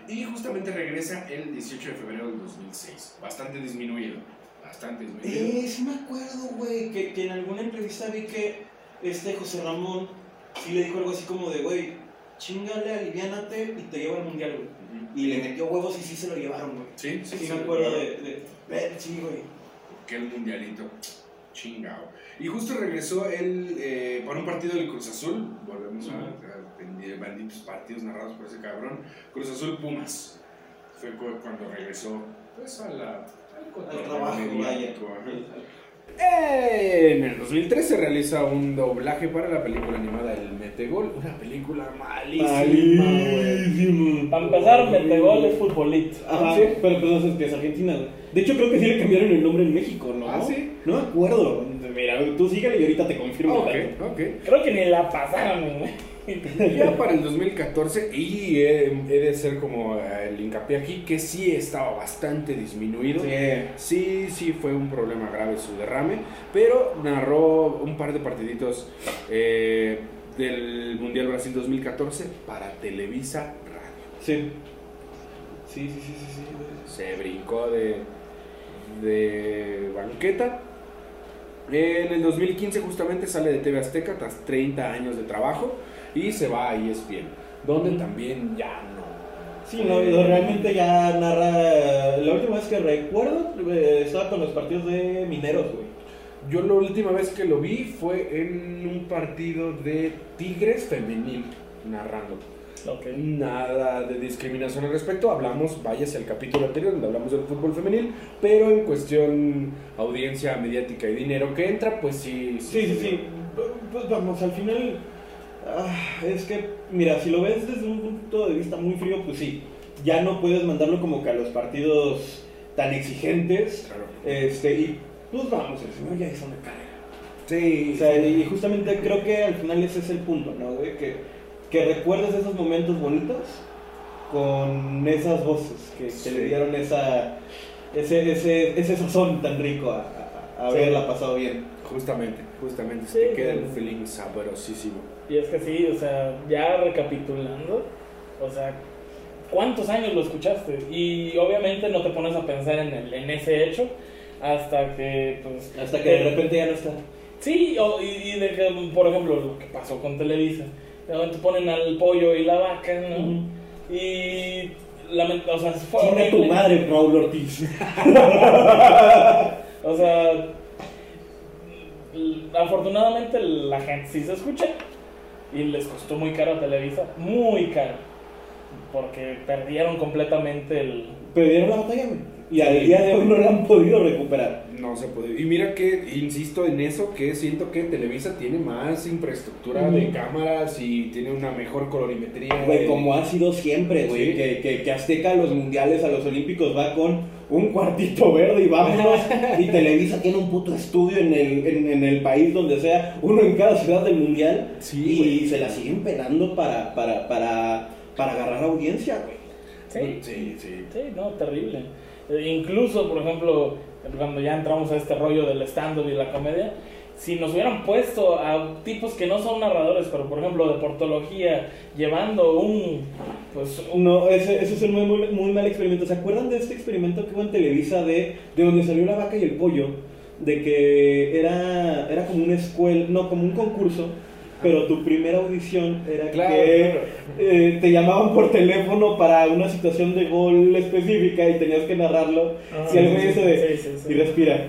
Speaker 1: Y justamente regresa el 18 de febrero del 2006. Bastante disminuido. Bastante disminuido.
Speaker 2: Eh, sí me acuerdo, güey, que, que en alguna entrevista vi que este José Ramón sí le dijo algo así como de, güey, chingale, aliviánate y te lleva al mundial, güey. Y le metió huevos y sí se lo llevaron, güey.
Speaker 1: Sí, sí,
Speaker 2: Sí,
Speaker 1: sí.
Speaker 2: me acuerdo de, de, de- Sí, güey.
Speaker 1: que el mundialito. Chingao. Y justo regresó él eh, para un partido del Cruz Azul. Volvemos a, a- de benditos partidos narrados por ese cabrón. Cruz Azul Pumas. Fue cu- cuando regresó pues, a la, al, cotorreo
Speaker 2: trabajo,
Speaker 1: mediático. En el 2003 se realiza un doblaje para la película animada El Metegol, una película malísima, güey.
Speaker 2: Malísimo.
Speaker 3: Para empezar, Metegol es futbolito.
Speaker 2: Ajá,
Speaker 1: ¿Sí?
Speaker 2: pero pues no sé que es Argentina. De hecho, creo que sí le cambiaron el nombre en México, ¿no?
Speaker 1: ¿Ah, sí?
Speaker 2: No me acuerdo. Mira, tú síguele y ahorita te confirmo.
Speaker 1: Ok,
Speaker 2: el dato.
Speaker 1: ok.
Speaker 3: Creo que ni la pasaron, güey.
Speaker 1: Ya para el 2014, y he, he de ser como eh, el hincapié aquí, que sí estaba bastante disminuido.
Speaker 2: Sí.
Speaker 1: Sí, sí fue un problema grave su derrame, pero narró un par de partiditos eh, del Mundial Brasil 2014 para Televisa Radio.
Speaker 2: Sí. Sí, sí, sí, sí, sí.
Speaker 1: Se brincó de, de banqueta. En el 2015 justamente sale de TV Azteca tras 30 años de trabajo y se va a ESPN, donde también ya no.
Speaker 2: Sí, no, realmente ya narra. La última vez que recuerdo eh, estaba con los partidos de mineros, güey.
Speaker 1: Yo la última vez que lo vi fue en un partido de Tigres femenil narrando.
Speaker 3: Ok.
Speaker 1: Nada de discriminación al respecto, hablamos, váyase al capítulo anterior donde hablamos del fútbol femenil, pero en cuestión audiencia mediática y dinero que entra, pues sí.
Speaker 2: Sí, sí, sí. Pues vamos, al final. Ah, es que, mira, si lo ves desde un punto de vista muy frío, pues sí. Ya no puedes mandarlo como que a los partidos tan exigentes.
Speaker 1: Claro.
Speaker 2: Este, y pues vamos, el señor ya hizo una carrera.
Speaker 1: Sí,
Speaker 2: O sea, y justamente creo que al final ese es el punto, ¿no? Que, que recuerdes esos momentos bonitos con esas voces que, que
Speaker 1: Sí.
Speaker 2: le dieron esa, ese, ese, ese sazón tan rico a, a- a
Speaker 3: Sí.
Speaker 2: haberla pasado bien.
Speaker 1: Justamente, justamente, se te queda el feeling sabrosísimo.
Speaker 3: Y es que sí, o sea, ya recapitulando, o sea, ¿cuántos años lo escuchaste? Y obviamente no te pones a pensar en, el, en ese hecho hasta que, pues...
Speaker 2: Hasta que de
Speaker 3: eh,
Speaker 2: repente ya no está.
Speaker 3: Sí, o- y, y de que, por ejemplo, lo que pasó con Televisa. De repente ponen al pollo y la vaca, ¿no? Y... lament- o sea, fue
Speaker 2: Chinga tu madre, Raúl Ortiz.
Speaker 3: O sea, afortunadamente la gente sí se escucha y les costó muy caro a Televisa, muy caro, porque perdieron completamente el...
Speaker 2: Perdieron la batalla, güey. Y al día de hoy no la han podido recuperar.
Speaker 1: No se puede. Y mira que, insisto en eso, que siento que Televisa tiene más infraestructura de cámaras y tiene una mejor colorimetría.
Speaker 2: Güey,
Speaker 1: de-
Speaker 2: como ha sido siempre, güey,
Speaker 1: Sí.
Speaker 2: que, que, que Azteca a los mundiales, a los olímpicos va con un cuartito verde y vámonos. y Televisa tiene un puto estudio en el, en, en el país donde sea, uno en cada ciudad del mundial.
Speaker 1: Sí,
Speaker 2: y se la siguen pedando para, para, para, para agarrar audiencia, güey.
Speaker 3: Sí,
Speaker 1: Sí, sí.
Speaker 3: sí, no, terrible. Eh, incluso, por ejemplo, cuando ya entramos a este rollo del stand-up y la comedia, si nos hubieran puesto a tipos que no son narradores, pero por ejemplo de portología, llevando un... Pues, un
Speaker 2: No, ese, ese es un muy, muy, muy mal experimento. ¿Se acuerdan de este experimento que hubo en Televisa de, de donde salió la vaca y el pollo? De que era, era como una escuela, no, como un concurso, pero tu primera audición era
Speaker 1: Claro,
Speaker 2: que
Speaker 1: claro.
Speaker 2: eh, te llamaban por teléfono para una situación de gol específica y tenías que narrarlo.
Speaker 3: Ah,
Speaker 2: si el güey
Speaker 3: sí,
Speaker 2: ese de,
Speaker 3: sí, sí, sí.
Speaker 2: y respira,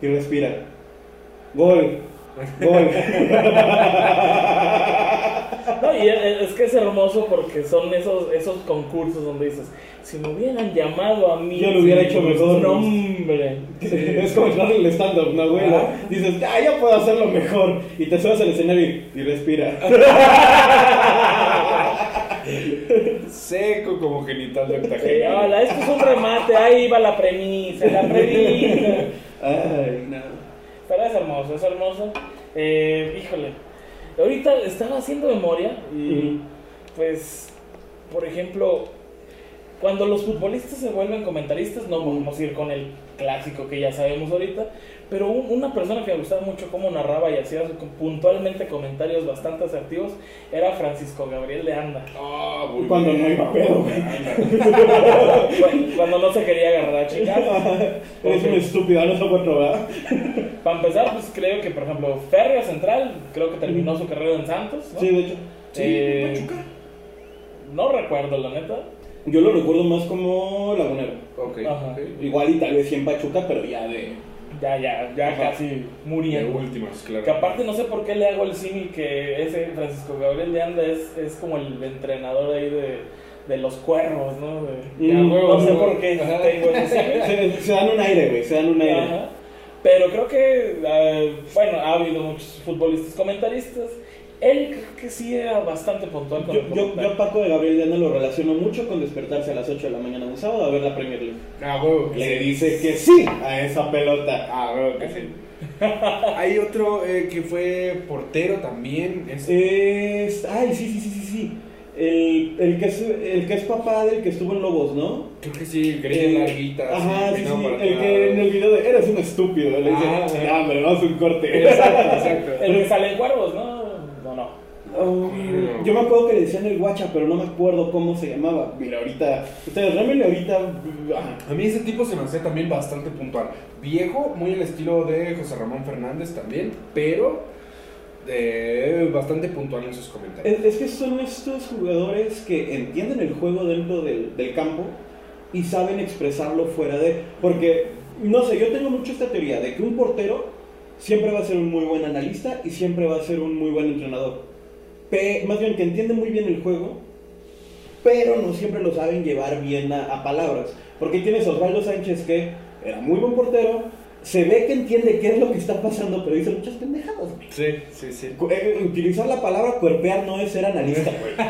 Speaker 2: y respira, gol, gol.
Speaker 3: No, y es, que es hermoso porque son esos, esos concursos donde dices, si me hubieran llamado a mí...
Speaker 2: Yo lo hubiera hecho mejor.
Speaker 3: No, hombre.
Speaker 2: Es como entrar en el stand-up, ¿no, güey? Dices, ah, ya puedo hacerlo mejor. Y te subes al escenario y, y respira.
Speaker 1: Seco como genital de
Speaker 3: Sí,
Speaker 1: octagénaro.
Speaker 3: hola, esto es un remate, ahí va la premisa, la premisa.
Speaker 2: Ay, no.
Speaker 3: Pero es hermoso, es hermoso. Eh, híjole, ahorita estaba haciendo memoria y pues, por ejemplo, cuando los futbolistas se vuelven comentaristas, no vamos a ir con el clásico que ya sabemos ahorita, pero un- una persona que me gustaba mucho cómo narraba y hacía puntualmente comentarios bastante asertivos era Francisco Gabriel de Anda.
Speaker 1: Ah, muy
Speaker 2: Cuando
Speaker 1: bien.
Speaker 2: no iba pedo,
Speaker 3: Cuando no se quería agarrar a chicas.
Speaker 2: Eres un estúpido, no sé cuatro, ¿verdad?
Speaker 3: Para empezar, pues creo que, por ejemplo, Ferria Central, creo que terminó su carrera en Santos. ¿no?
Speaker 2: Sí, de hecho.
Speaker 1: Sí,
Speaker 3: Eh,
Speaker 1: Pachuca.
Speaker 3: No recuerdo, la neta.
Speaker 2: Yo lo recuerdo más como lagunero.
Speaker 1: Ok.
Speaker 3: Ajá.
Speaker 1: ok.
Speaker 2: Igual y tal vez sí en Pachuca, pero ya de...
Speaker 3: Ya, ya, ya
Speaker 2: Ajá.
Speaker 3: casi
Speaker 1: De
Speaker 3: muriendo.
Speaker 1: últimas, claro.
Speaker 3: Que aparte no sé por qué le hago el símil que ese Francisco Gabriel de Anda es, es como el entrenador ahí de, de los cuervos, ¿no? De-
Speaker 2: Mm,
Speaker 3: no sé
Speaker 1: huevo.
Speaker 3: por qué tengo ese.
Speaker 2: Se, se dan un aire, güey, se dan un aire.
Speaker 3: Ajá. Pero creo que, eh, bueno, ha habido muchos futbolistas comentaristas. Él creo que sí era bastante puntual con
Speaker 2: Yo,
Speaker 3: el
Speaker 2: yo, yo Paco de Gabriel de Anda lo relaciono mucho con despertarse a las 8 de la mañana un sábado a ver la Premier League.
Speaker 1: Ah, huevo. que
Speaker 2: Le
Speaker 1: sí.
Speaker 2: dice que sí a esa pelota.
Speaker 1: Ah, huevo que sí. Hay otro eh, que fue portero también. Es,
Speaker 2: Es. Ay, sí, sí, sí, sí, sí. El, el, que es, el que es papá del que estuvo en Lobos, ¿no?
Speaker 1: creo que sí, greñas
Speaker 2: Eh,
Speaker 1: larguitas.
Speaker 2: Ajá, sí, sí. El que en el video de Eres un estúpido. Le dice,
Speaker 1: Ah,
Speaker 2: hombre, vamos a un corte.
Speaker 1: Exacto, exacto.
Speaker 3: El que sale en cuervos. No,
Speaker 2: Oh, yo me acuerdo que le decían el guacha, pero no me acuerdo cómo se llamaba. Mira, ahorita. Ustedes, realmente ahorita.
Speaker 1: A mí ese tipo se me hace también bastante puntual. Viejo, muy el estilo de José Ramón Fernández también, pero eh, bastante puntual en sus comentarios.
Speaker 2: Es, es que son estos jugadores que entienden el juego dentro del, del campo y saben expresarlo fuera de. Porque, no sé, yo tengo mucho esta teoría de que un portero siempre va a ser un muy buen analista y siempre va a ser un muy buen entrenador. Pe- más bien que entiende muy bien el juego, pero no siempre lo saben llevar bien a, a palabras. Porque tienes a Osvaldo Sánchez que era muy buen portero, se ve que entiende qué es lo que está pasando, pero dice muchas pendejadas. güey.
Speaker 1: Sí, sí, sí.
Speaker 2: Eh, Utilizar la palabra cuerpear no es ser analista, güey.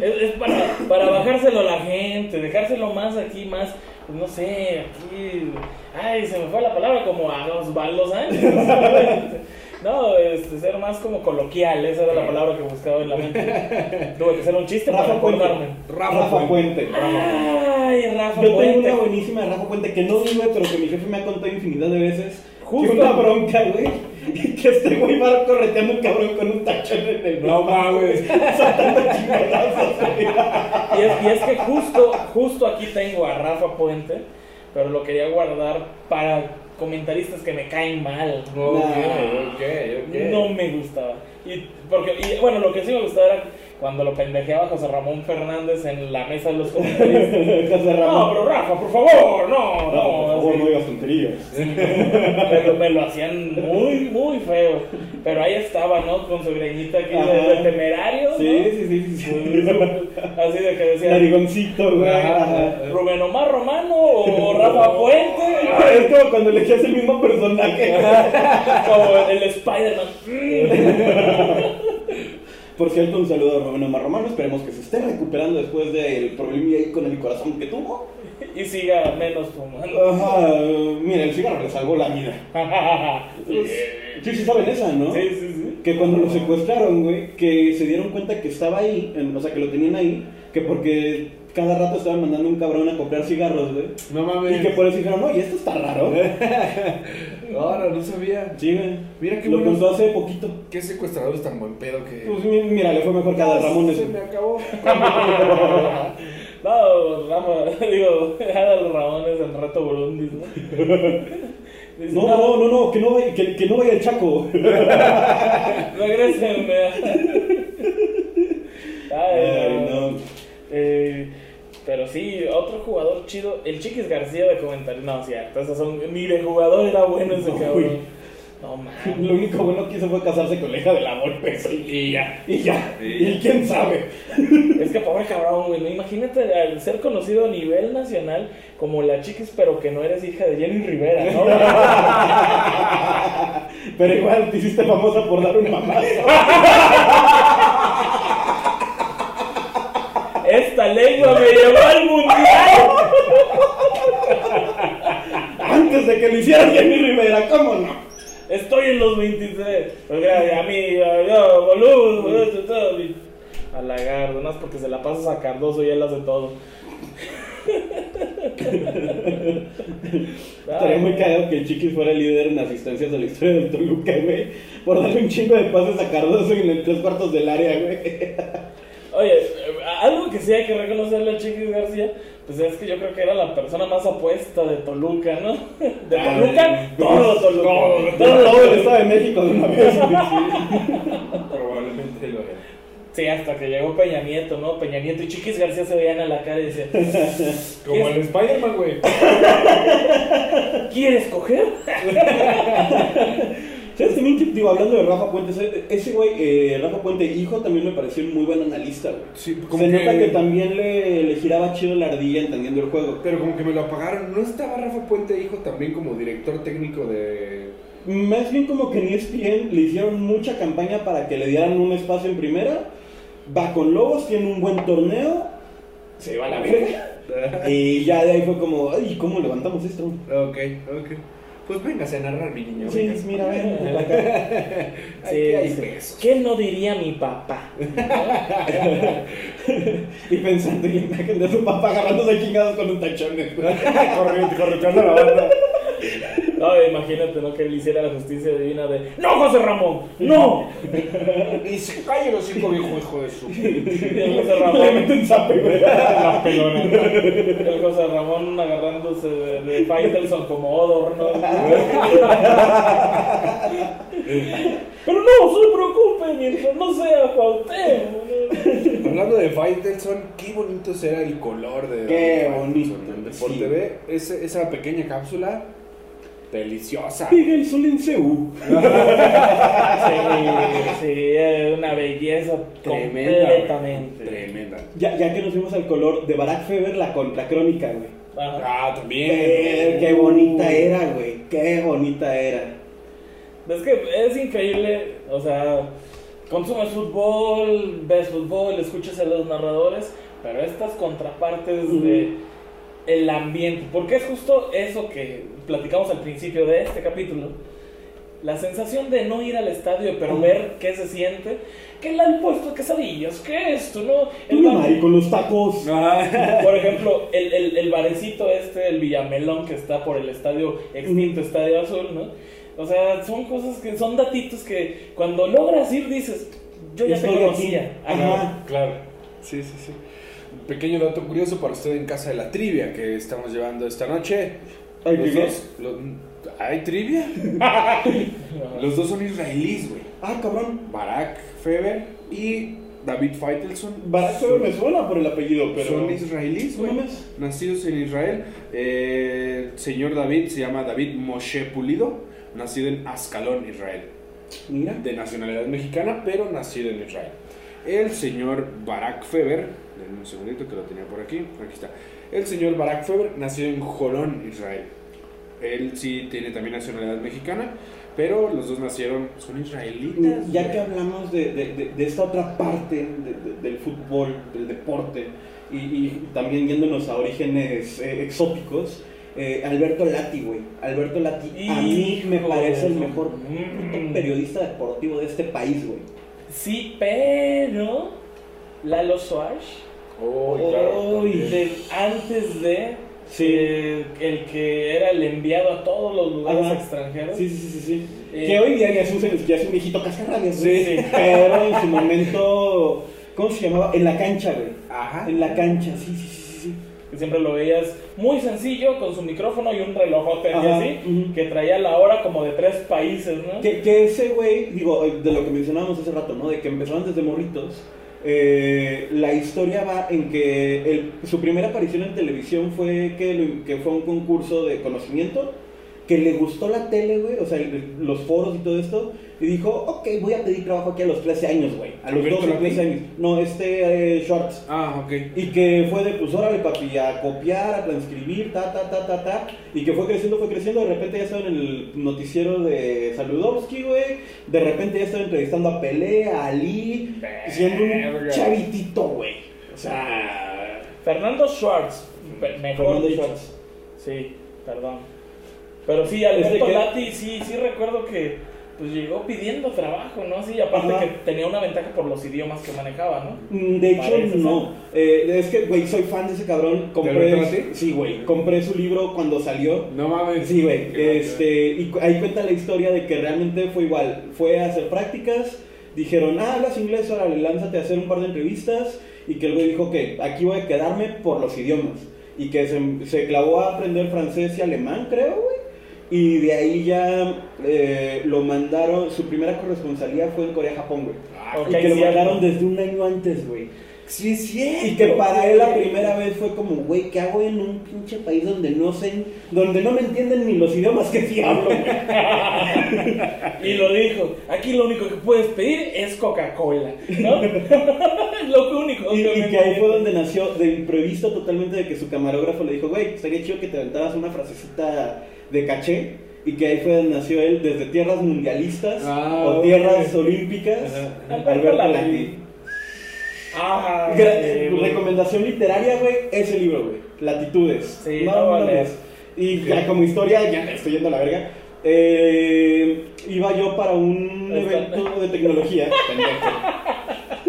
Speaker 3: Es, es para, para bajárselo a la gente, dejárselo más aquí, más, pues, no sé, aquí. Ay, se me fue la palabra como a Osvaldo Sánchez. No, este, ser más como coloquial, esa era la palabra que buscaba en la mente. Tuve que hacer un chiste para
Speaker 2: Rafa Puente.
Speaker 3: acordarme.
Speaker 2: Rafa, Puente.
Speaker 3: Ay, Rafa
Speaker 2: Yo tengo una buenísima de Rafa Puente que no vive, pero que mi jefe me ha contado infinidad de veces.
Speaker 3: Justo.
Speaker 2: Que una bronca, güey. Que este güey va correteando un cabrón con un tachón en el
Speaker 1: No mames.
Speaker 2: Saltando chingadazos.
Speaker 3: Y es, y es que justo, justo aquí tengo a Rafa Puente, pero lo quería guardar para comentaristas que me caen mal.
Speaker 1: Ok.
Speaker 3: No me gustaba. Y, porque, y bueno, lo que sí me gustaba era cuando lo pendejeaba José Ramón Fernández en la mesa de los comentaristas.
Speaker 2: José
Speaker 3: No, pero Rafa, por favor, no,
Speaker 2: No,
Speaker 3: no.
Speaker 2: por favor,
Speaker 3: así.
Speaker 2: no digas tonterías.
Speaker 3: Pero me lo hacían muy, muy feo. Pero ahí estaba, ¿no? Con su greñita aquí de, de temerario, ¿no?
Speaker 2: Sí, sí, sí. sí, sí.
Speaker 3: Así de que decía
Speaker 2: Narigoncito, güey.
Speaker 3: Rubén Omar Romano o Rafa Puente.
Speaker 2: Ah, Es como cuando elegías el mismo personaje.
Speaker 3: Como el Spider-Man.
Speaker 2: Por cierto, un saludo a Romano. Esperemos que se esté recuperando después del problema ahí con el corazón que tuvo.
Speaker 3: Y siga menos fumando.
Speaker 2: Ajá, mira, el cigarro le salvó la vida. Sí, sí saben esa, ¿no?
Speaker 3: Sí, sí, sí.
Speaker 2: Que cuando lo secuestraron, güey, que se dieron cuenta que estaba ahí, en- o sea, que lo tenían ahí, que porque cada rato estaban mandando un cabrón a comprar cigarros, güey.
Speaker 1: No mames.
Speaker 2: Y que por eso dijeron, oye, esto está raro.
Speaker 1: Ahora no sabía.
Speaker 2: Sí, güey.
Speaker 1: Mira qué
Speaker 2: Lo
Speaker 1: buenos-
Speaker 2: contó hace poquito.
Speaker 1: Qué secuestrador es tan buen pedo que.
Speaker 2: Pues mi- mira, le fue mejor que a Ramones.
Speaker 1: Se me acabó.
Speaker 3: No, Rafa, digo, Adal Ramones en Reto Burundi, ¿no? Dice,
Speaker 2: No, no, no, no, que no vaya, que, que no vaya el Chaco.
Speaker 3: Regrésenme. Ay,
Speaker 2: Ay,
Speaker 3: no.
Speaker 2: no.
Speaker 3: Eh, pero sí, otro jugador chido, el Chiquis García de comentario. No, cierto, esos son. Ni de jugador era bueno ese
Speaker 2: No,
Speaker 3: cabrón.
Speaker 2: güey.
Speaker 3: No mames.
Speaker 2: Lo único bueno que hizo fue casarse con la hija de la Volpe.
Speaker 1: Y ya.
Speaker 2: Y ya.
Speaker 1: Sí.
Speaker 2: Y quién sabe.
Speaker 3: Es que pobre cabrón, güey. ¿no? Imagínate al ser conocido a nivel nacional como la Chiquis, pero que no eres hija de Jenny Rivera, ¿no?
Speaker 2: Pero igual te hiciste famosa por dar un mamazo.
Speaker 3: Esta lengua me llevó al mundial.
Speaker 2: Antes de que lo hiciera Jenny Rivera, ¿cómo no?
Speaker 3: Estoy en los 23. Pues gracias, amigo, yo, boludo, boludo, todo. A Lagardo, no es porque se la pasas a Cardoso y él hace todo.
Speaker 2: Estaría muy cagado que el Chiquis fuera el líder en asistencias de la historia del Toluca, güey. Por darle un chingo de pases a Cardoso en el tres cuartos del área, güey.
Speaker 3: Oye, algo que sí hay que reconocerle a Chiquis García, pues es que yo creo que era la persona más apuesta de Toluca, ¿no? De Toluca, todo Toluca.
Speaker 2: Todo, todo el Estado de México de una vez.
Speaker 1: Probablemente lo era.
Speaker 3: Sí, hasta que llegó Peña Nieto, ¿no? Peña Nieto y Chiquis García se veían a la cara y decían,
Speaker 1: Como el Spider-Man, güey.
Speaker 3: ¿quieres coger?
Speaker 2: ¿Sabes también que, digo, hablando de Rafa Puente, ese- ese güey, eh, Rafa Puente, hijo, también me pareció un muy buen analista, güey.
Speaker 1: Sí,
Speaker 2: Se nota que también le, le giraba chido la ardilla entendiendo el juego.
Speaker 1: Pero como que me lo apagaron. ¿No estaba Rafa Puente, hijo, también como director técnico de.
Speaker 2: Más bien como que en ESPN le hicieron mucha campaña para que le dieran un espacio en primera. Va con Lobos, tiene un buen torneo, se va a la verga. Y ya de ahí fue como, ay, ¿cómo levantamos esto?
Speaker 1: Ok, ok. Pues véngase a narrar, mi niño.
Speaker 2: Sí, mira, ven.
Speaker 3: Sí,
Speaker 1: Aquí hay pesos.
Speaker 3: ¿Qué no diría mi papá?
Speaker 2: Y pensando en la imagen de su papá agarrándose chingados con un tachón.
Speaker 1: Corriendo, correteando la banda.
Speaker 3: No, imagínate, ¿no? Que él hiciera la justicia divina de ¡No, José Ramón! ¡No!
Speaker 1: Y se calle los cinco viejo hijo de su.
Speaker 3: Y el José
Speaker 2: Le
Speaker 3: Ramón,
Speaker 2: zape.
Speaker 3: El José Ramón agarrándose de, de Faitelson como Odor, ¿no? Pero no, se preocupe mientras no sea Cuauhtémoc.
Speaker 1: Hablando de Faitelson, qué bonito será el color de
Speaker 2: Qué bonito,
Speaker 1: en Deporte
Speaker 2: sí.
Speaker 1: B. Ese- esa pequeña cápsula, deliciosa.
Speaker 2: Piga el sol en Ceú.
Speaker 3: Sí, sí, una belleza
Speaker 1: Tremenda.
Speaker 3: completamente.
Speaker 1: Tremenda.
Speaker 2: Ya, ya que nos fuimos al color de Barack Feber, la contracrónica, güey.
Speaker 1: Ah, también.
Speaker 2: Qué, qué bonita era, güey. Qué bonita era.
Speaker 3: Es que es increíble, o sea, consumes fútbol, ves fútbol, escuchas a los narradores, pero estas contrapartes de el ambiente, porque es justo eso que platicamos al principio de este capítulo, la sensación de no ir al estadio, pero ver qué se siente, que el, el puesto quesadillas, que esto, ¿no? El
Speaker 2: Mari, con los tacos.
Speaker 1: Ah,
Speaker 3: por ejemplo, el, el, el barecito este, el Villamelón, que está por el estadio extinto Estadio Azul, ¿no? O sea, son cosas que son datitos que cuando logras ir dices, yo ya te conocía.
Speaker 2: Ajá.
Speaker 1: Claro. Sí, sí, sí. Pequeño dato curioso para usted en casa de la trivia que estamos llevando esta noche.
Speaker 2: Ay,
Speaker 1: Los
Speaker 2: ¿qué
Speaker 1: dos, los- ¿Hay trivia? Los dos son israelíes, güey.
Speaker 2: Ah, cabrón.
Speaker 1: Barak Feber y David Faitelson.
Speaker 2: Barack Feber me suena por el apellido, pero.
Speaker 1: Son israelíes,
Speaker 2: ¿No
Speaker 1: güey. Nacidos en Israel. Eh, el señor David se llama David Moshe Pulido, nacido en Ascalón, Israel.
Speaker 2: Mira.
Speaker 1: De nacionalidad mexicana, pero nacido en Israel. El señor Barak Feber, denme un segundito que lo tenía por aquí, aquí está. El señor Barak Feber nació en Jolón, Israel. Él sí tiene también nacionalidad mexicana, pero los dos nacieron, son israelitas.
Speaker 2: Ya que hablamos de, de- de- de esta otra parte de- de- del fútbol, del deporte, y, y también yéndonos a orígenes eh, exóticos, eh, Alberto Lati, güey. Alberto Lati, a mí me parece el mejor
Speaker 3: Mm.
Speaker 2: periodista deportivo de este país, güey.
Speaker 3: Sí, pero Lalo Suárez,
Speaker 1: Oh,
Speaker 3: de- antes de
Speaker 2: Sí.
Speaker 3: eh, el que era el enviado a todos los lugares
Speaker 2: Ajá.
Speaker 3: extranjeros.
Speaker 2: Sí, sí, sí, sí. sí.
Speaker 3: Eh,
Speaker 2: que hoy día ya es un, ya es un viejito cascarrabias, güey.
Speaker 3: Sí.
Speaker 2: Pero en su momento, ¿cómo se llamaba? En la cancha, güey.
Speaker 1: Ajá.
Speaker 2: En la cancha, sí, sí, sí, sí, sí.
Speaker 3: que siempre lo veías muy sencillo con su micrófono y un relojote y así, que traía la hora como de tres países, ¿no?
Speaker 2: Que, que ese güey, digo, de lo que mencionábamos hace rato, ¿no? De que empezaron desde morritos. Eh, la historia va en que su primera aparición en televisión fue que, que fue un concurso de conocimiento, que le gustó la tele, güey, o sea, los foros y todo esto, y dijo, ok, voy a pedir trabajo aquí a los 13 años, güey. A los
Speaker 1: ¿Alberto
Speaker 2: 12,
Speaker 1: Lati?
Speaker 2: 13 años. No, este eh, Schwartz.
Speaker 1: Ah, ok.
Speaker 2: Y que fue de, pues órale papi, a copiar, a transcribir, ta, ta, ta, ta, ta. Y que fue creciendo, fue creciendo. De repente ya estaba en el noticiero de Saludowski, güey. De repente ya estaba entrevistando a Pelé, a Ali. Siendo un chavitito, güey. O sea,
Speaker 3: Fernando Schwartz, mejor
Speaker 2: Fernando
Speaker 3: dicho.
Speaker 2: Schwartz.
Speaker 3: Sí, perdón. Pero sí,
Speaker 2: Este que-
Speaker 3: Lati, sí, sí recuerdo que pues llegó pidiendo trabajo, ¿no? Sí, aparte
Speaker 2: Ajá.
Speaker 3: que tenía una ventaja por los idiomas que manejaba, ¿no?
Speaker 2: Mm, De hecho,
Speaker 3: Parece
Speaker 2: no. Eh, es que, güey, soy fan de ese cabrón. Compré, sí, güey. Compré su libro cuando salió.
Speaker 1: No mames.
Speaker 2: Sí, güey. Este, y ahí cuenta la historia de que realmente fue igual. Fue a hacer prácticas, dijeron, ah, hablas inglés, órale, lánzate a hacer un par de entrevistas. Y que el güey dijo que aquí voy a quedarme por los idiomas. Y que se, se clavó a aprender francés y alemán, creo, güey. Y de ahí ya eh, lo mandaron, su primera corresponsalía fue en Corea-Japón, güey.
Speaker 1: Ah,
Speaker 3: Ok,
Speaker 2: y que lo
Speaker 3: cierto.
Speaker 2: mandaron desde un año antes, güey.
Speaker 1: sí, cierto.
Speaker 2: Y que para él la primera vez fue como, güey, ¿qué hago en un pinche país donde no sé, donde no me entienden ni los idiomas que sí hablo?
Speaker 3: Y lo dijo, aquí lo único que puedes pedir es Coca-Cola, ¿no? lo único.
Speaker 2: Y, que ahí fue donde nació, de imprevisto totalmente, de que su camarógrafo le dijo, güey, estaría chido que te aventabas una frasecita de caché. Y que ahí fue donde nació él, desde tierras mundialistas
Speaker 1: Ah,
Speaker 2: o tierras olímpicas.
Speaker 1: Ajá.
Speaker 3: Alberto. Lati. Ah,
Speaker 2: recomendación literaria, güey, ese libro, güey. Latitudes.
Speaker 3: Sí, no vale.
Speaker 2: mames. Y ya como historia, ya estoy yendo a la verga. Eh, iba yo para un evento de tecnología.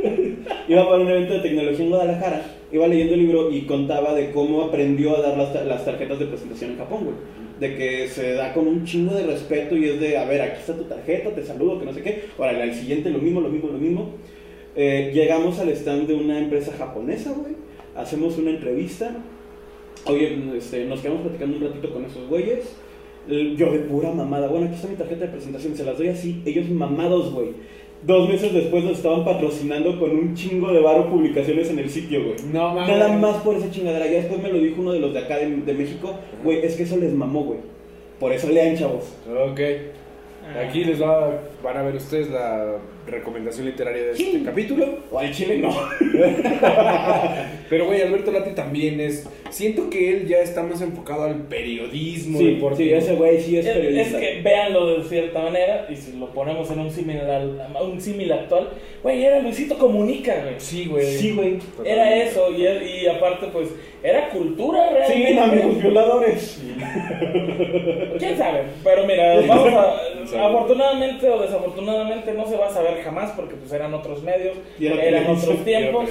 Speaker 2: iba para un evento de tecnología en Guadalajara. Iba leyendo el libro y contaba de cómo aprendió a dar las, las tarjetas de presentación en Japón, güey. De que se da con un chingo de respeto y es de, a ver, aquí está tu tarjeta, te saludo, que no sé qué. Órale, al siguiente lo mismo, lo mismo, lo mismo. Eh, llegamos al stand de una empresa japonesa, güey. Hacemos una entrevista. Oye, este, nos quedamos platicando un ratito con esos güeyes. Yo de pura mamada. Bueno, aquí está mi tarjeta de presentación. Se las doy así. Ellos mamados, güey. Dos meses después nos estaban patrocinando con un chingo de varo publicaciones en el sitio, güey.
Speaker 1: No mames.
Speaker 2: Nada más por esa chingadera. Ya después me lo dijo uno de los de acá de, de México. Güey, es que eso les mamó, güey. Por eso lean, chavos.
Speaker 1: Ok. Aquí les va, van a ver ustedes la recomendación literaria de este capítulo.
Speaker 2: O al chile no.
Speaker 1: Pero, güey, Alberto Lati también es. Siento que él ya está más enfocado al periodismo
Speaker 2: Sí,
Speaker 1: deportivo.
Speaker 2: sí, ese güey sí es
Speaker 3: Es, es
Speaker 2: periodista.
Speaker 3: que véanlo de cierta manera, y si lo ponemos en un símil al- un actual, güey, era Luisito Comunica, güey.
Speaker 1: Sí, güey.
Speaker 2: Sí, güey.
Speaker 3: Era eso, y, y aparte, pues, era cultura
Speaker 2: Sí,
Speaker 3: realmente.
Speaker 2: amigos violadores.
Speaker 3: ¿Quién sabe? Pero mira, vamos a. Afortunadamente o desafortunadamente no se va a saber jamás porque pues eran otros medios, eran otros tiempos.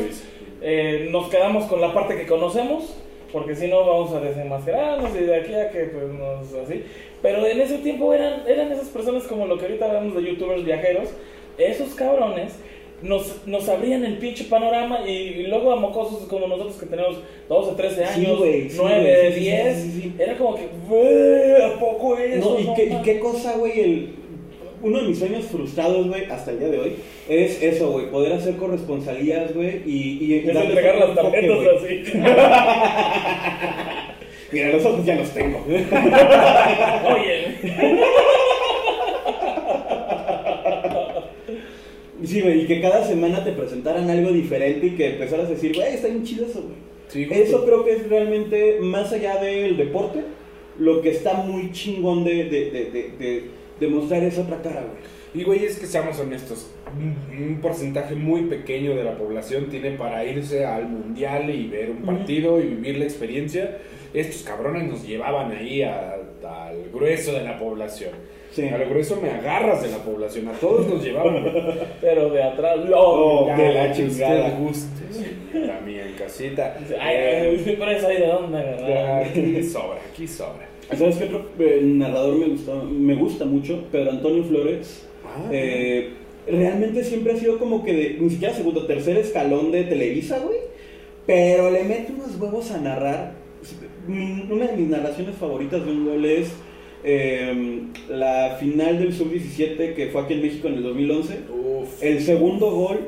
Speaker 3: Eh, nos quedamos con la parte que conocemos, porque si no vamos a desenmascararnos y de aquí a que pues nos así. Pero en ese tiempo eran, eran esas personas como lo que ahorita hablamos de youtubers viajeros, esos cabrones nos, nos abrían el pinche panorama y, y luego a mocosos como nosotros que tenemos 12, 13
Speaker 2: Sí,
Speaker 3: años,
Speaker 2: sí,
Speaker 3: 9,
Speaker 2: sí, sí,
Speaker 3: 10,
Speaker 2: sí, sí, sí.
Speaker 3: era como que, ¿a poco eso?
Speaker 2: No, ¿y,
Speaker 3: No
Speaker 2: qué, y
Speaker 3: mames".
Speaker 2: qué cosa, güey? El, uno de mis sueños frustrados, güey, hasta el día de hoy, es eso, güey, poder hacer corresponsalías, güey, y, y,
Speaker 3: Es entregar las tarjetas así.
Speaker 2: Mira, los ojos ya los tengo.
Speaker 3: Oye,
Speaker 2: Sí, güey, y que cada semana te presentaran algo diferente y que empezaras a decir, güey, está bien chido eso, güey.
Speaker 1: Sí.
Speaker 2: Eso creo que es realmente, más allá del deporte, lo que está muy chingón de, de, de, de, de, de mostrar esa otra cara, güey.
Speaker 1: Y güey, es que seamos honestos, un, porcentaje muy pequeño de la población tiene para irse al mundial y ver un partido y vivir la experiencia. Estos cabrones nos llevaban ahí a- al grueso de la población.
Speaker 2: Sí.
Speaker 1: Al grueso me agarras de la población, a todos nos llevaban.
Speaker 3: pero de atrás,
Speaker 2: Oh,
Speaker 3: no.
Speaker 2: de la
Speaker 1: que
Speaker 2: chingada.
Speaker 1: guste, señora mía, en casita.
Speaker 3: Ay,
Speaker 1: Eh,
Speaker 3: ay, por eso hay de dónde, ¿verdad?
Speaker 1: aquí sobra, aquí sobra.
Speaker 2: ¿Sabes qué otro eh, narrador me gusta, me gusta mucho? Pedro Antonio Flores.
Speaker 1: Ah,
Speaker 2: Eh, realmente siempre ha sido como que de, ni siquiera segundo, tercer escalón de Televisa, güey. Pero le mete unos huevos a narrar. Una de mis narraciones favoritas de un gol es eh, la final del Sub-17 que fue aquí en México en el 2011.
Speaker 1: Uf.
Speaker 2: El segundo gol,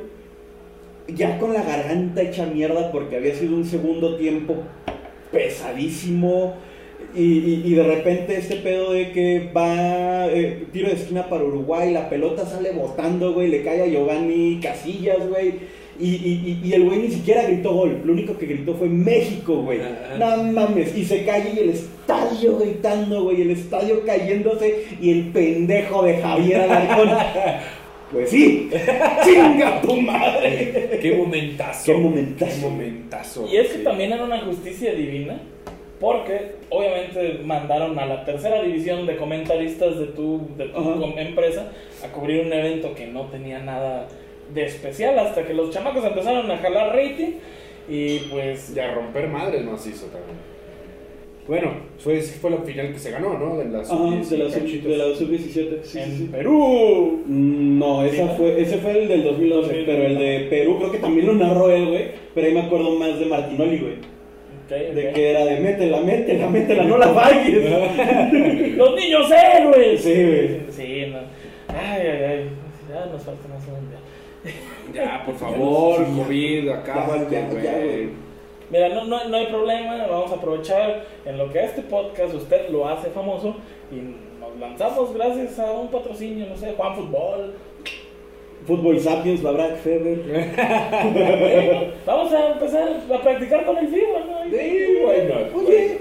Speaker 2: ya con la garganta hecha mierda porque había sido un segundo tiempo pesadísimo. Y, y- y de repente este pedo de que va eh, tiro de esquina para Uruguay, la pelota sale botando, güey, le cae a Giovanni Casillas, güey. Y, y- y- y el güey ni siquiera gritó gol, lo único que gritó fue México, güey.
Speaker 1: Ajá.
Speaker 2: No mames, y se cae y el estadio gritando, güey, el estadio cayéndose y el pendejo de Javier Alarcón. Pues sí, chinga tu madre.
Speaker 1: Qué momentazo.
Speaker 2: Qué momentazo.
Speaker 1: Qué momentazo.
Speaker 3: Y es que
Speaker 1: sí.
Speaker 3: también era una justicia divina, porque obviamente mandaron a la tercera división de comentaristas de tu, de tu empresa a cubrir un evento que no tenía nada de especial, hasta que los chamacos empezaron a jalar rating y pues
Speaker 1: Y a romper madres nos hizo también. Bueno, fue, fue la final que se ganó, ¿no? De la
Speaker 2: Ajá, de la, sub-
Speaker 1: cachitos.
Speaker 2: de la sub-17. Sí,
Speaker 3: en
Speaker 2: sí.
Speaker 3: Perú.
Speaker 2: Mm, No, esa fue, ese fue el del 2011, pero el de Perú creo que también lo narró él, güey. Pero ahí me acuerdo más de Martinoli, güey. De que era de métela, métela, métela, no la falles.
Speaker 3: ¡Los niños héroes!
Speaker 2: Sí, güey.
Speaker 3: Sí, no. Ay, ay, ay. Ya nos falta más un mundial.
Speaker 1: Ya, por favor. COVID, acábate, güey.
Speaker 3: Mira, no, no, no hay problema, vamos a aprovechar en lo que este podcast usted lo hace famoso y nos lanzamos gracias a un patrocinio, no sé, Juan Fútbol.
Speaker 2: Fútbol Sapiens, Babrak, Feber.
Speaker 3: Bueno, vamos a empezar a practicar con el FIFA, ¿no?
Speaker 1: Sí, bueno.
Speaker 2: Oye,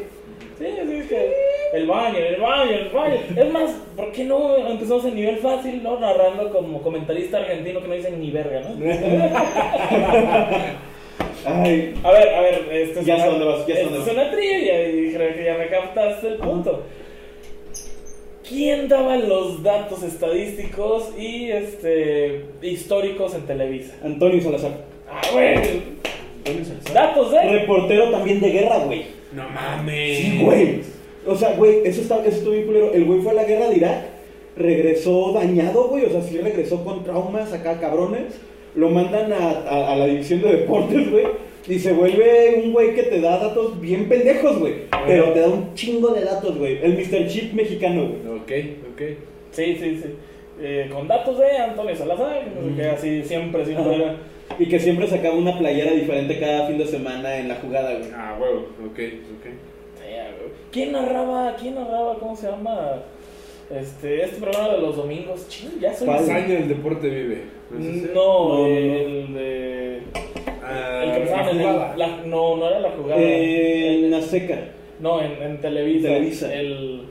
Speaker 3: Sí, sí, es que el baño, el baño, el baño. Es más, ¿por qué no empezamos en nivel fácil, no? Narrando como comentarista argentino que no dicen ni verga, ¿no?
Speaker 2: ay,
Speaker 3: A ver, a ver, esto es
Speaker 2: Ya
Speaker 3: una,
Speaker 2: dónde vas, ya sé
Speaker 3: esto
Speaker 2: dónde
Speaker 3: es una trivia y creo que ya me captaste el punto. ¿Quién daba los datos estadísticos y este históricos en Televisa?
Speaker 2: Antonio Salazar.
Speaker 3: Ah, güey. Datos de.
Speaker 2: Reportero también de guerra, güey.
Speaker 1: No mames.
Speaker 2: Sí, güey. O sea, güey, eso está, eso estuvo bien culero. El güey fue a la guerra de Irak, regresó dañado, güey. O sea, sí regresó con traumas acá, cabrones. Lo mandan a, a- a la división de deportes, güey. Y se vuelve un güey que te da datos bien pendejos, güey. Pero te da un chingo de datos, güey. El Mr. Chip mexicano, güey.
Speaker 1: Ok, ok.
Speaker 3: Sí, sí, sí. Eh, con datos de Antonio Salazar, no sé qué, así siempre, siempre era.
Speaker 2: Y que siempre sacaba una playera diferente cada fin de semana en la jugada, güey.
Speaker 1: Ah, huevo. Ok, ok.
Speaker 3: ¿Quién narraba? ¿Quién narraba? ¿Cómo se llama? Este, este programa de los domingos. Ching, ya soy.
Speaker 1: Año el deporte vive. ¿No
Speaker 3: el de.
Speaker 1: Ah,
Speaker 3: el que
Speaker 1: la
Speaker 3: empezaban en el- la- no, no era la jugada.
Speaker 2: Eh, en Azteca.
Speaker 3: no, en, en Televisa.
Speaker 2: Televisa.
Speaker 3: El,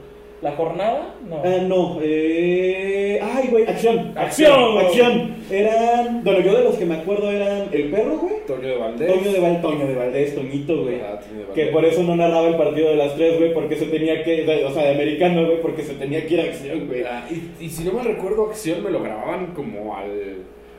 Speaker 3: ¿La jornada? No.
Speaker 2: Ah, no, eh... Ay, güey, acción.
Speaker 3: ¡Acción!
Speaker 2: Acción. Eran... Bueno, yo de los que me acuerdo eran El Perro, güey.
Speaker 1: Toño de Valdés.
Speaker 2: Toño de, Val... Toño de Valdés, Toñito, güey.
Speaker 1: Ah, Toño de
Speaker 2: Que por eso no narraba el partido de las tres, güey, porque se tenía que... O sea, de americano, güey, porque se tenía que ir a acción, güey.
Speaker 1: Ah, y, y si no me recuerdo, Acción me lo grababan como al.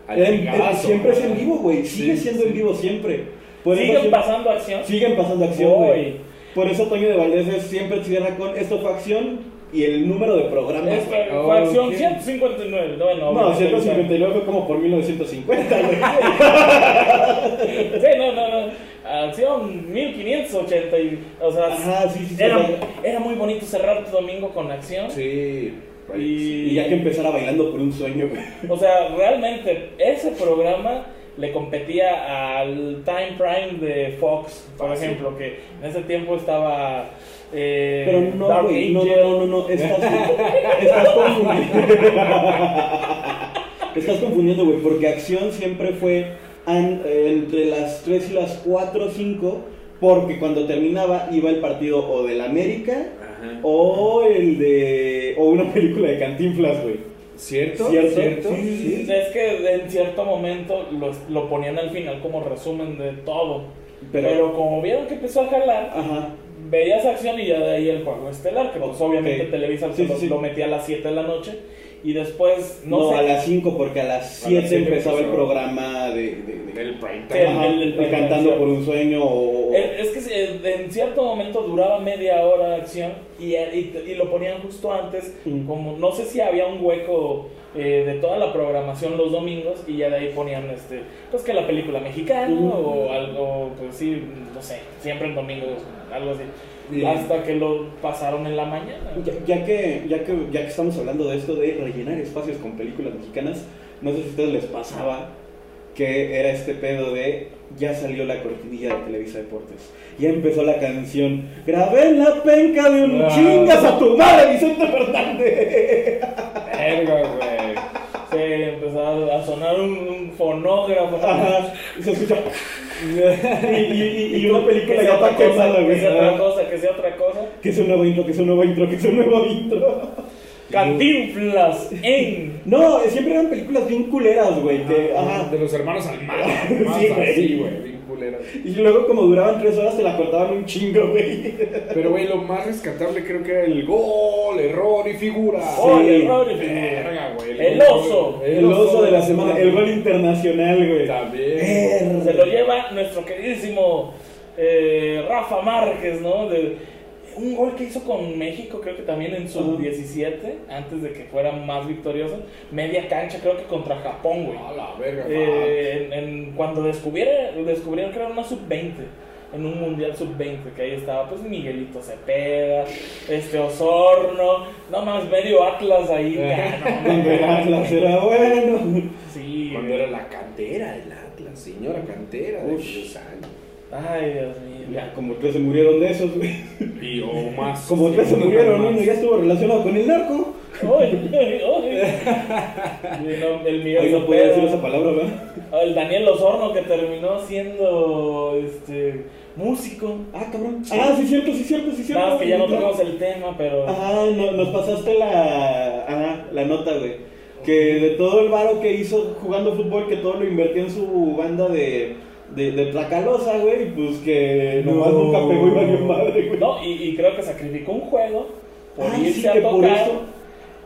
Speaker 1: al
Speaker 2: en- siempre es en vivo, güey.
Speaker 1: Sí,
Speaker 2: Sigue siendo
Speaker 1: sí.
Speaker 2: en vivo siempre. Por
Speaker 3: ¿Siguen pasando acción?
Speaker 2: Siguen pasando acción, güey. Por eso Toño de Valdés es- siempre cierra con esto fue acción y el número de programas.
Speaker 3: Es- fue
Speaker 1: Oh,
Speaker 3: acción
Speaker 1: ok.
Speaker 3: 159. No, no,
Speaker 2: No,
Speaker 3: obviamente,
Speaker 2: 159 fue como por 1950, güey.
Speaker 3: Sí, no, no, no. Acción 1580. Y, o sea,
Speaker 2: Ajá, sí, sí, sí.
Speaker 3: era, era muy bonito cerrar tu domingo con acción.
Speaker 1: Sí.
Speaker 3: Y,
Speaker 2: Y ya que empezara bailando por un sueño, güey.
Speaker 3: O sea, realmente ese programa le competía al Time Prime de Fox, por
Speaker 1: Fácil.
Speaker 3: ejemplo, que en ese tiempo estaba. Eh,
Speaker 2: Pero no,
Speaker 3: Dark
Speaker 2: güey, no, no, no, no, estás, estás confundiendo. estás confundiendo, güey, porque acción siempre fue an- eh, entre las 3 y las 4 o 5, porque cuando terminaba iba el partido o del América
Speaker 1: Ajá.
Speaker 2: o el de. o una película de Cantinflas, güey.
Speaker 1: ¿Cierto?
Speaker 2: ¿Cierto?
Speaker 3: Sí,
Speaker 2: Sí, sí.
Speaker 3: Es que en cierto momento lo, lo ponían al final como resumen de todo. Pero,
Speaker 2: Pero-
Speaker 3: como vieron que empezó a jalar,
Speaker 2: Ajá.
Speaker 3: Veías acción y ya de ahí el juego estelar, que pues obviamente. Televisa
Speaker 2: Sí,
Speaker 3: lo,
Speaker 2: sí, sí.
Speaker 3: lo metía a las 7 de la noche y después, no,
Speaker 2: No,
Speaker 3: sé.
Speaker 2: a las 5, porque a las
Speaker 1: A
Speaker 2: 7
Speaker 1: las siete
Speaker 2: empezaba el programa de. de- de-
Speaker 1: El prime time.
Speaker 2: Ajá,
Speaker 3: el- el-
Speaker 2: el cantando por un sueño o.
Speaker 3: Es que en cierto momento duraba media hora de acción y, y, y lo ponían justo antes,
Speaker 2: Mm.
Speaker 3: como no sé si había un hueco eh, de toda la programación los domingos y ya de ahí ponían este, pues que la película mexicana o algo, pues sí, no sé, siempre en domingos, algo así.
Speaker 1: Bien.
Speaker 3: Hasta que lo pasaron en la mañana.
Speaker 2: Ya, ya que, ya, que, ya que estamos hablando de esto de rellenar espacios con películas mexicanas, no sé si a ustedes les pasaba que era este pedo de ya salió la cortinilla de Televisa Deportes. Ya empezó la canción. Grabé en la penca de un chingas a tu madre, Vicente Fernández.
Speaker 1: Verga, güey.
Speaker 3: Se empezó a sonar un, un fonógrafo.
Speaker 2: Ajá, y se escucha. y, y, y, y una película
Speaker 3: que
Speaker 2: ya
Speaker 3: sea otra cosa, que
Speaker 2: güey.
Speaker 3: sea otra cosa, que sea otra cosa.
Speaker 2: Que es un nuevo intro, que es un nuevo intro, que es un nuevo intro.
Speaker 3: Cantinflas en
Speaker 2: No, siempre eran películas bien culeras, güey. Que, ajá.
Speaker 1: De los hermanos Almada.
Speaker 2: Sí, güey. Y luego, como duraban tres horas, se la cortaban un chingo, güey.
Speaker 1: Pero, güey, lo más rescatable creo que era el gol, error y figura.
Speaker 3: Gol,
Speaker 2: Sí.
Speaker 3: error y figura.
Speaker 1: Güey.
Speaker 3: El oso.
Speaker 2: El oso de la semana, el gol internacional, güey.
Speaker 1: También.
Speaker 2: Verga.
Speaker 3: Se lo lleva nuestro queridísimo eh, Rafa Márquez, ¿no? De, un gol que hizo con México, creo que también en sub-17, antes de que fuera más victorioso. Media cancha, creo que contra Japón, güey.
Speaker 1: A la verga,
Speaker 3: Eh, en, en- cuando descubrieron, descubrieron que era una sub-20, en un mundial sub-20, que ahí estaba pues Miguelito Cepeda, este Osorno, no más medio Atlas ahí.
Speaker 2: Cuando el Atlas era bueno.
Speaker 3: sí,
Speaker 1: Cuando era la cantera del Atlas, señora cantera de
Speaker 2: Ush.
Speaker 1: aquellos años.
Speaker 3: Ay, Dios mío.
Speaker 2: Ya, como tres se murieron de esos, güey.
Speaker 1: Y o más.
Speaker 2: Como tres se murieron, uno ya estuvo relacionado con el narco.
Speaker 3: Y no, el Miguel
Speaker 2: Ahí no podía decir esa palabra, ¿verdad?
Speaker 3: el Daniel Osorno que terminó siendo este músico.
Speaker 2: Ah, cabrón. Ah, sí, cierto, sí, cierto, sí, cierto.
Speaker 3: Nada más que ya no tocamos el tema, pero.
Speaker 2: Ajá, no- nos pasaste la, ajá, la nota, güey. Que de todo el varo que hizo jugando fútbol, que todo lo invertía en su banda de, de, de Tracalosa, güey, pues que nomás
Speaker 1: No.
Speaker 2: nunca pegó y valió madre, güey.
Speaker 3: No, y, y creo que sacrificó un juego por
Speaker 2: Ay,
Speaker 3: irse
Speaker 2: sí,
Speaker 3: a
Speaker 2: que por
Speaker 3: tocar.
Speaker 2: eso-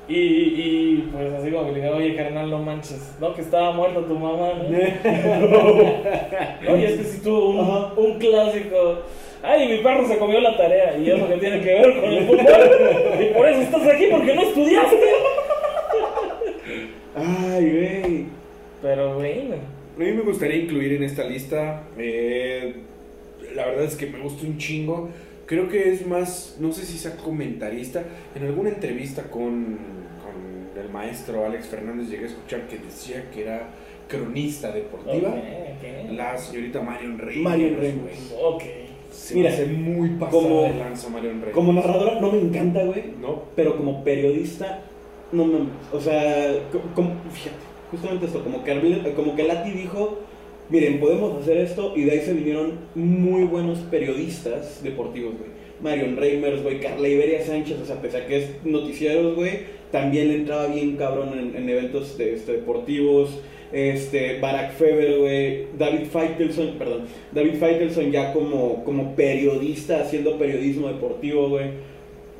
Speaker 3: Y, y pues así como que le dije, oye carnal, no manches, no que estaba muerta tu mamá, ¿no? Oye, es que si tuvo un,
Speaker 2: Ajá.
Speaker 3: un clásico. Ay, mi perro se comió la tarea y eso que tiene que ver con el fútbol. Y por eso estás aquí porque no estudiaste.
Speaker 2: Ay, güey.
Speaker 3: Pero bueno.
Speaker 1: A mí me gustaría incluir en esta lista, eh, la verdad es que me gusta un chingo. Creo que es más, no sé si sea comentarista. En alguna entrevista con, con el maestro Alex Fernández llegué a escuchar que decía que era cronista deportiva. La señorita Marion Reimers.
Speaker 2: Marion
Speaker 1: güey.
Speaker 2: Reimers.
Speaker 3: Ok.
Speaker 1: Se
Speaker 2: Mira,
Speaker 1: me hace muy pasada
Speaker 2: como-
Speaker 1: de lanza Marion Reimers.
Speaker 2: Como narradora no me encanta, güey.
Speaker 1: ¿No?
Speaker 2: Pero como periodista, no me. O sea, co- como, fíjate, justamente esto, como que, Arbil- como que Lati dijo: Miren, podemos hacer esto, y de ahí se vinieron muy buenos periodistas deportivos, güey. Marion Reimers, güey, Carla Iberia Sánchez, o sea, pese a que es noticieros, güey, también le entraba bien cabrón en, en eventos este, deportivos. Este, Barack Feber, güey, David Feitelson, perdón, David Feitelson ya como, como periodista, haciendo periodismo deportivo, güey.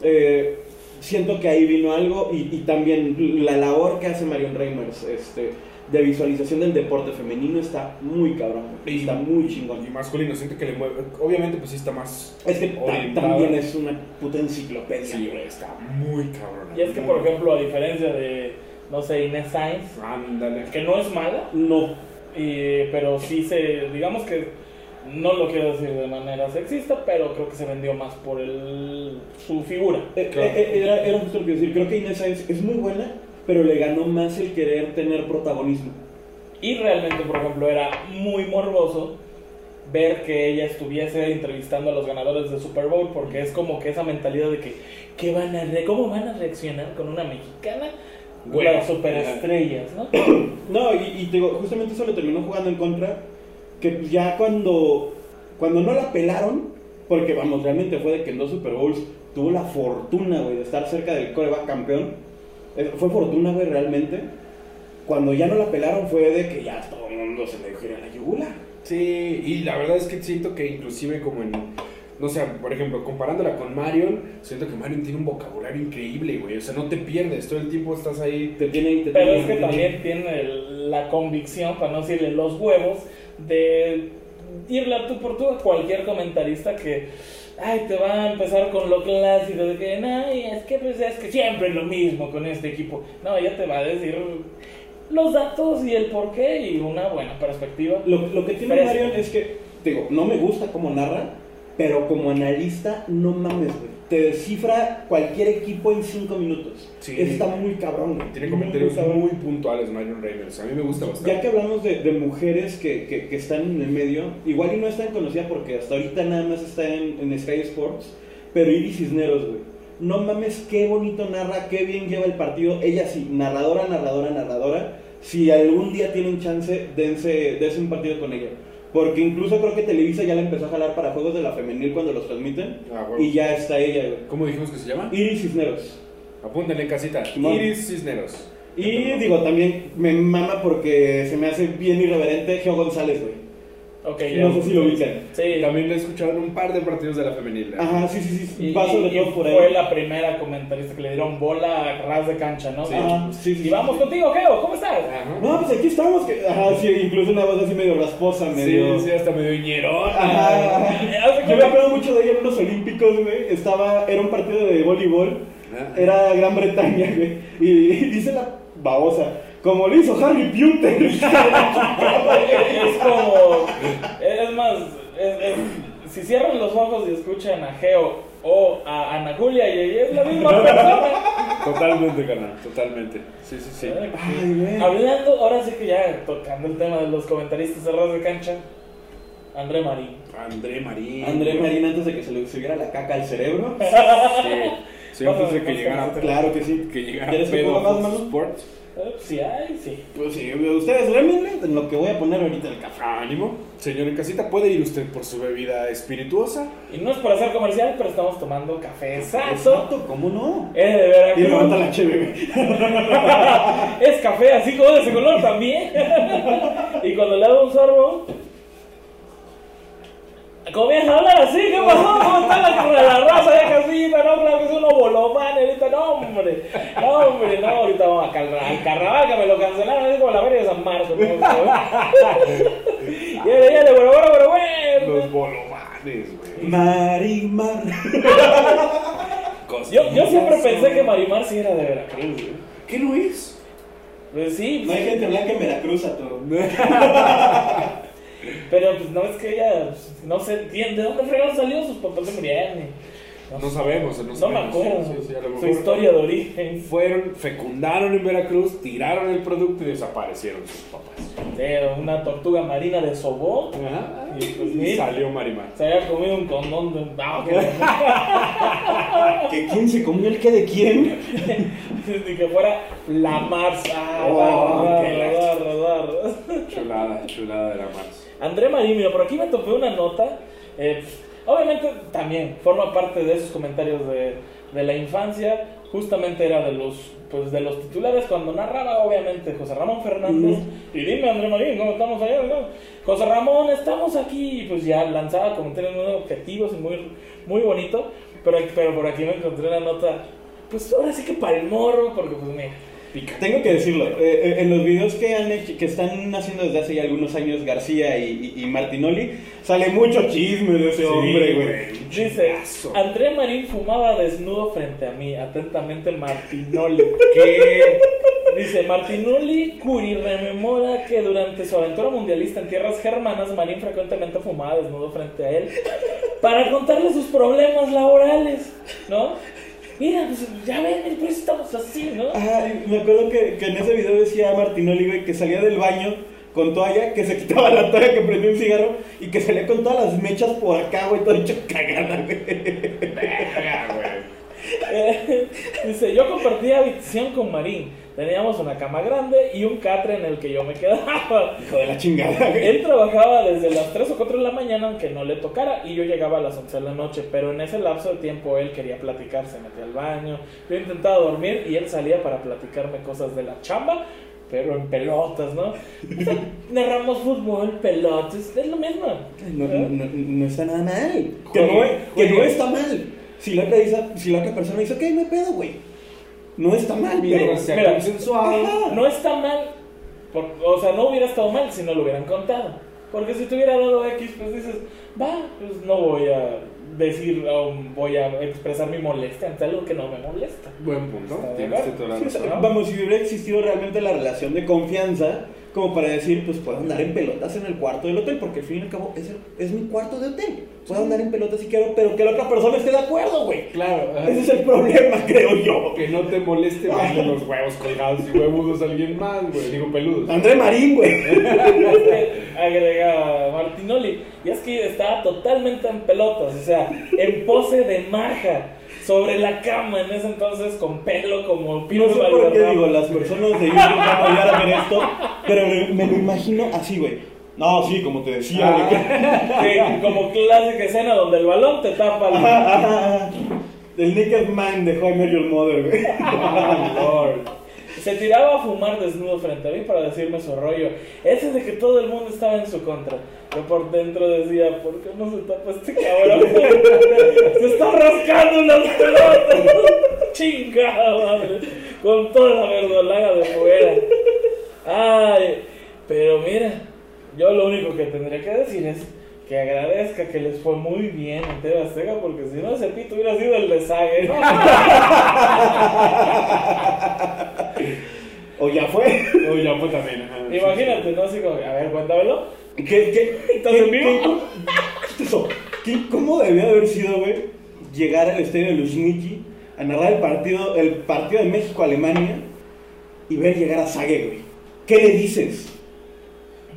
Speaker 2: Eh, siento que ahí vino algo y, y también la labor que hace Marion Reimers este, de visualización del deporte femenino está muy cabrón,
Speaker 1: Y-
Speaker 2: está muy chingón.
Speaker 1: Y masculino, siento que le mueve. Obviamente, pues sí está más.
Speaker 2: Es que también es una puta enciclopedia.
Speaker 1: Sí, güey, está muy cabrón.
Speaker 3: Y es que, por ejemplo, a diferencia de, no sé, Inés Sainz,
Speaker 1: Ándale.
Speaker 3: que no es mala,
Speaker 2: No,
Speaker 3: y- pero sí se, digamos que, no lo quiero decir de manera sexista, pero creo que se vendió más por el, su figura.
Speaker 2: eh,
Speaker 1: Claro.
Speaker 2: eh, era, era justo lo que decir. Creo que Inés Sáenz es muy buena, pero le ganó más el querer tener protagonismo.
Speaker 3: Y realmente, por ejemplo, era muy morboso ver que ella estuviese entrevistando a los ganadores de Super Bowl, porque es como que esa mentalidad de que, ¿qué van a re- ¿cómo van a reaccionar con una mexicana?
Speaker 1: Bueno,
Speaker 3: las superestrellas, ¿no?
Speaker 2: No, y, y te digo, justamente eso le terminó jugando en contra, que ya cuando, cuando no la pelaron, porque vamos, realmente fue de que en dos Super Bowls tuvo la fortuna, güey, de estar cerca del coreback campeón. Eh, Fue fortuna, güey, realmente. Cuando ya no la pelaron fue de que ya todo el mundo se le a la yugular.
Speaker 1: Sí, y la verdad es que siento que inclusive como en, no sé, por ejemplo, comparándola con Marion, siento que Marion tiene un vocabulario increíble, güey. O sea, no te pierdes, todo el tiempo estás ahí.
Speaker 2: Te tiene y te
Speaker 3: Pero
Speaker 2: tiene,
Speaker 3: es que también tiene el- la convicción, para no decirle los huevos, de irle a tú por tú a cualquier comentarista que, ay, te va a empezar con lo clásico, de que, no, y es que, pues, es que siempre es lo mismo con este equipo. No, ella te va a decir los datos y el por qué y una buena perspectiva.
Speaker 2: Lo, lo que tiene
Speaker 3: Fresco.
Speaker 2: Marion es que, digo, no me gusta cómo narra, pero como analista, no mames, güey. Te descifra cualquier equipo en cinco minutos.
Speaker 1: Sí.
Speaker 2: Está muy cabrón, güey.
Speaker 1: Tiene
Speaker 2: Muy,
Speaker 1: comentarios
Speaker 2: muy
Speaker 1: puntuales, Marion Reimers. A mí me gusta bastante.
Speaker 2: Ya que hablamos de, de mujeres que, que- que están en el medio, igual y no es tan conocida porque hasta ahorita nada más está en, en Sky Sports, pero Iris Cisneros, güey. No mames, qué bonito narra, qué bien lleva el partido. Ella sí, narradora, narradora, narradora. Si algún día tienen chance, dense, dense un partido con ella. Porque incluso creo que Televisa ya la empezó a jalar para juegos de la femenil cuando los transmiten.
Speaker 1: Ah.
Speaker 2: Y ya está ella, güey.
Speaker 1: ¿Cómo dijimos que se llama?
Speaker 2: Iris Cisneros.
Speaker 1: Apúntenle en casita. Iris Cisneros.
Speaker 2: Y digo, también me mama porque se me hace bien irreverente Geo González, güey.
Speaker 3: Ok,
Speaker 2: No sé si lo ubican.
Speaker 3: Sí,
Speaker 1: También le he escuchado en un par de partidos de la femenil. ¿eh?
Speaker 2: Ajá, sí, sí, sí.
Speaker 3: Y,
Speaker 2: Va sobre
Speaker 3: y-
Speaker 2: todo
Speaker 3: y
Speaker 2: por
Speaker 3: fue
Speaker 2: ahí.
Speaker 3: la primera comentarista que le dieron bola a ras de cancha, ¿no?
Speaker 1: Sí.
Speaker 2: Ajá, sí, sí.
Speaker 3: Y vamos contigo, Geo, ¿cómo estás?
Speaker 1: Ajá.
Speaker 2: No, pues aquí estamos. Que... Ajá, sí, incluso una voz así medio rasposa, medio.
Speaker 1: Sí, sí, hasta medio ñerón.
Speaker 2: Ajá, Yo me acuerdo mucho de ella en los Olímpicos, güey. Estaba, era un partido de voleibol.
Speaker 1: Ah.
Speaker 2: Era Gran Bretaña, güey. Y dice la babosa. Como le hizo Harry Potter.
Speaker 3: es como. Es más, es- es- si cierran los ojos y escuchan a Geo o a Ana Julia, y ella es la misma persona.
Speaker 1: Totalmente, carnal, totalmente. Sí, sí, sí.
Speaker 2: Ay.
Speaker 3: Hablando, ahora sí que ya tocando el tema de los comentaristas de ras de cancha, André Marín.
Speaker 1: André Marín.
Speaker 2: André Marín antes de que se le subiera la caca al cerebro.
Speaker 1: Sí. Sí, antes de que llegara.
Speaker 2: Claro que sí.
Speaker 1: que llegara
Speaker 2: ¿Quieres más,
Speaker 1: Fox
Speaker 2: mano?
Speaker 1: Sports.
Speaker 3: Sí, hay, sí.
Speaker 2: Pues sí, ustedes rémenle en lo que voy a poner ahorita el café.
Speaker 1: Ánimo. Señor en casita, puede ir usted por su bebida espirituosa.
Speaker 3: Y no es por hacer comercial, pero estamos tomando café exacto.
Speaker 2: Exacto, ¿cómo no?
Speaker 3: Es de
Speaker 2: Y levanta la HBB.
Speaker 3: es café así como de ese color también. y cuando le hago un sorbo, Comienza a hablar así, ¿qué pasó? ¿Cómo está la, la raza de casita? No, claro que es uno bolofán, ahorita no, hombre. No, hombre, no, ahorita vamos a cal- al carnaval que me lo cancelaron, es como la feria de San Marcos. ¿no? Y él, y él, bueno, bueno, bueno, bueno.
Speaker 1: Los bolovanes, güey.
Speaker 2: Marimar.
Speaker 3: Yo, yo siempre pensé que Marimar sí era de Veracruz, güey.
Speaker 1: ¿Qué no es?
Speaker 3: Pues sí,
Speaker 2: No hay gente blanca en Veracruz a todo.
Speaker 3: pero pues no es que ella, no sé, ¿de dónde fregaron salió? Sus papás se murieron. y-
Speaker 1: No sabemos, no
Speaker 3: No me acuerdo
Speaker 1: Sí, sí,
Speaker 3: su historia de origen.
Speaker 1: Fueron, fecundaron en Veracruz, tiraron el producto y desaparecieron sus papás.
Speaker 3: Era una tortuga marina de Sobó.
Speaker 1: Ajá.
Speaker 3: Y pues
Speaker 1: Y salió Marimar.
Speaker 3: Se había comido un condón de. Ah,
Speaker 2: ¿Que ¿Quién se comió el que de quién?
Speaker 3: que, ni que fuera la Mars. Ah,
Speaker 2: Oh, qué.
Speaker 1: Chulada, chulada de la Mars.
Speaker 3: André Marín, mira, por aquí me topé una nota. eh, obviamente también forma parte de esos comentarios de, de la infancia. Justamente era de los pues de los titulares cuando narraba, obviamente, José Ramón Fernández. Y dime, André Marín, ¿cómo estamos allá? no? José Ramón, estamos aquí. Y pues ya lanzaba comentarios muy objetivos y muy, muy bonito. Pero, pero por aquí me encontré una nota, pues ahora sí que para el morro, porque pues mira.
Speaker 2: Tengo que decirlo, eh, eh, en los videos que, han hecho- que están haciendo desde hace ya algunos años García y, y- y Martinoli, sale mucho chisme de ese hombre, güey.
Speaker 3: Dice. André Marín fumaba desnudo frente a mí, atentamente Martinoli. ¿Qué? Dice, Martinoli Curi rememora que durante su aventura mundialista en tierras germanas, Marín frecuentemente fumaba desnudo frente a él para contarle sus problemas laborales, ¿no? Mira, pues ya ven, por eso estamos así, ¿no?
Speaker 2: Ay, me acuerdo que, que en ese video decía Martinoli, güey, que salía del baño con toalla, que se quitaba la toalla, que prendía un cigarro y que salía con todas las mechas por acá, güey, todo hecho cagada, güey.
Speaker 1: Verga, güey.
Speaker 3: Eh, Dice, yo compartía habitación con Marín. Teníamos una cama grande y un catre en el que yo me quedaba.
Speaker 2: Hijo de la chingada.
Speaker 3: Él trabajaba desde las 3 o 4 de la mañana, aunque no le tocara, y yo llegaba a las 11 de la noche. Pero en ese lapso de tiempo él quería platicar, se metía al baño. Yo intentaba dormir y él salía para platicarme cosas de la chamba, pero en pelotas, ¿no? O sea, narramos fútbol, pelotas, es lo mismo.
Speaker 2: No,
Speaker 3: ¿Eh?
Speaker 2: no, no, no está nada mal. Que no, que no está mal. Si la, otra si la otra persona dice, ok, no hay pedo, güey. No está mal, pero...
Speaker 1: Sea
Speaker 3: Mira,
Speaker 1: consensuado.
Speaker 2: Ajá.
Speaker 3: No está mal, por- o sea, no hubiera estado mal si no lo hubieran contado. Porque si te hubiera dado X, pues dices, va, pues no voy a decir, o voy a expresar mi molestia ante algo que no me molesta.
Speaker 1: Buen punto. Tienes toda la
Speaker 2: Sí, o sea,
Speaker 1: razón.
Speaker 2: vamos, si hubiera existido realmente la relación de confianza, como para decir, pues puedo andar en pelotas en el cuarto del hotel, porque al fin y al cabo es, el- es mi cuarto de hotel. Puedo andar en pelotas si quiero, pero que la otra persona esté de acuerdo, güey.
Speaker 1: Claro. ajá.
Speaker 2: Ese es el problema, creo yo.
Speaker 1: Que no te moleste verle los huevos colgados y huevudos a alguien más, güey. Digo peludos.
Speaker 2: André Marín, güey.
Speaker 3: Agrega Martinoli. Y es que estaba totalmente en pelotas, o sea, en pose de maja, sobre la cama en ese entonces, con pelo como
Speaker 2: No
Speaker 3: Pino
Speaker 2: sé por qué digo, las personas de YouTube van a odiar a ver esto, pero me, me lo imagino así, güey. No, sí, como te decía, güey.
Speaker 3: Sí, como clásica escena donde el balón te tapa el...
Speaker 2: El Naked Man de How I Met Your Mother, güey.
Speaker 3: Lord. Se tiraba a fumar desnudo frente a mí para decirme su rollo. Ese de que todo el mundo estaba en su contra. Yo por dentro decía, ¿por qué no se tapa este cabrón? se está rascando las pelotas. Chingada madre. Con toda la verdolaga de fuera. Ay, pero mira, yo lo único que tendría que decir es que agradezca que les fue muy bien en TV Azteca, porque si no ese pito hubiera sido el rezague.
Speaker 2: O ya fue.
Speaker 1: Uy, ya fue también. ajá.
Speaker 3: Imagínate, ¿no? Así como, a ver, cuéntamelo.
Speaker 2: ¿Qué, qué,
Speaker 3: ¿Estás en vivo?
Speaker 2: qué- eso? ¿Qué- ¿Cómo debía de haber sido, güey, llegar al estadio de Luzhniki a narrar el partido, el partido de México-Alemania y ver llegar a Sague, güey? ¿Qué le dices?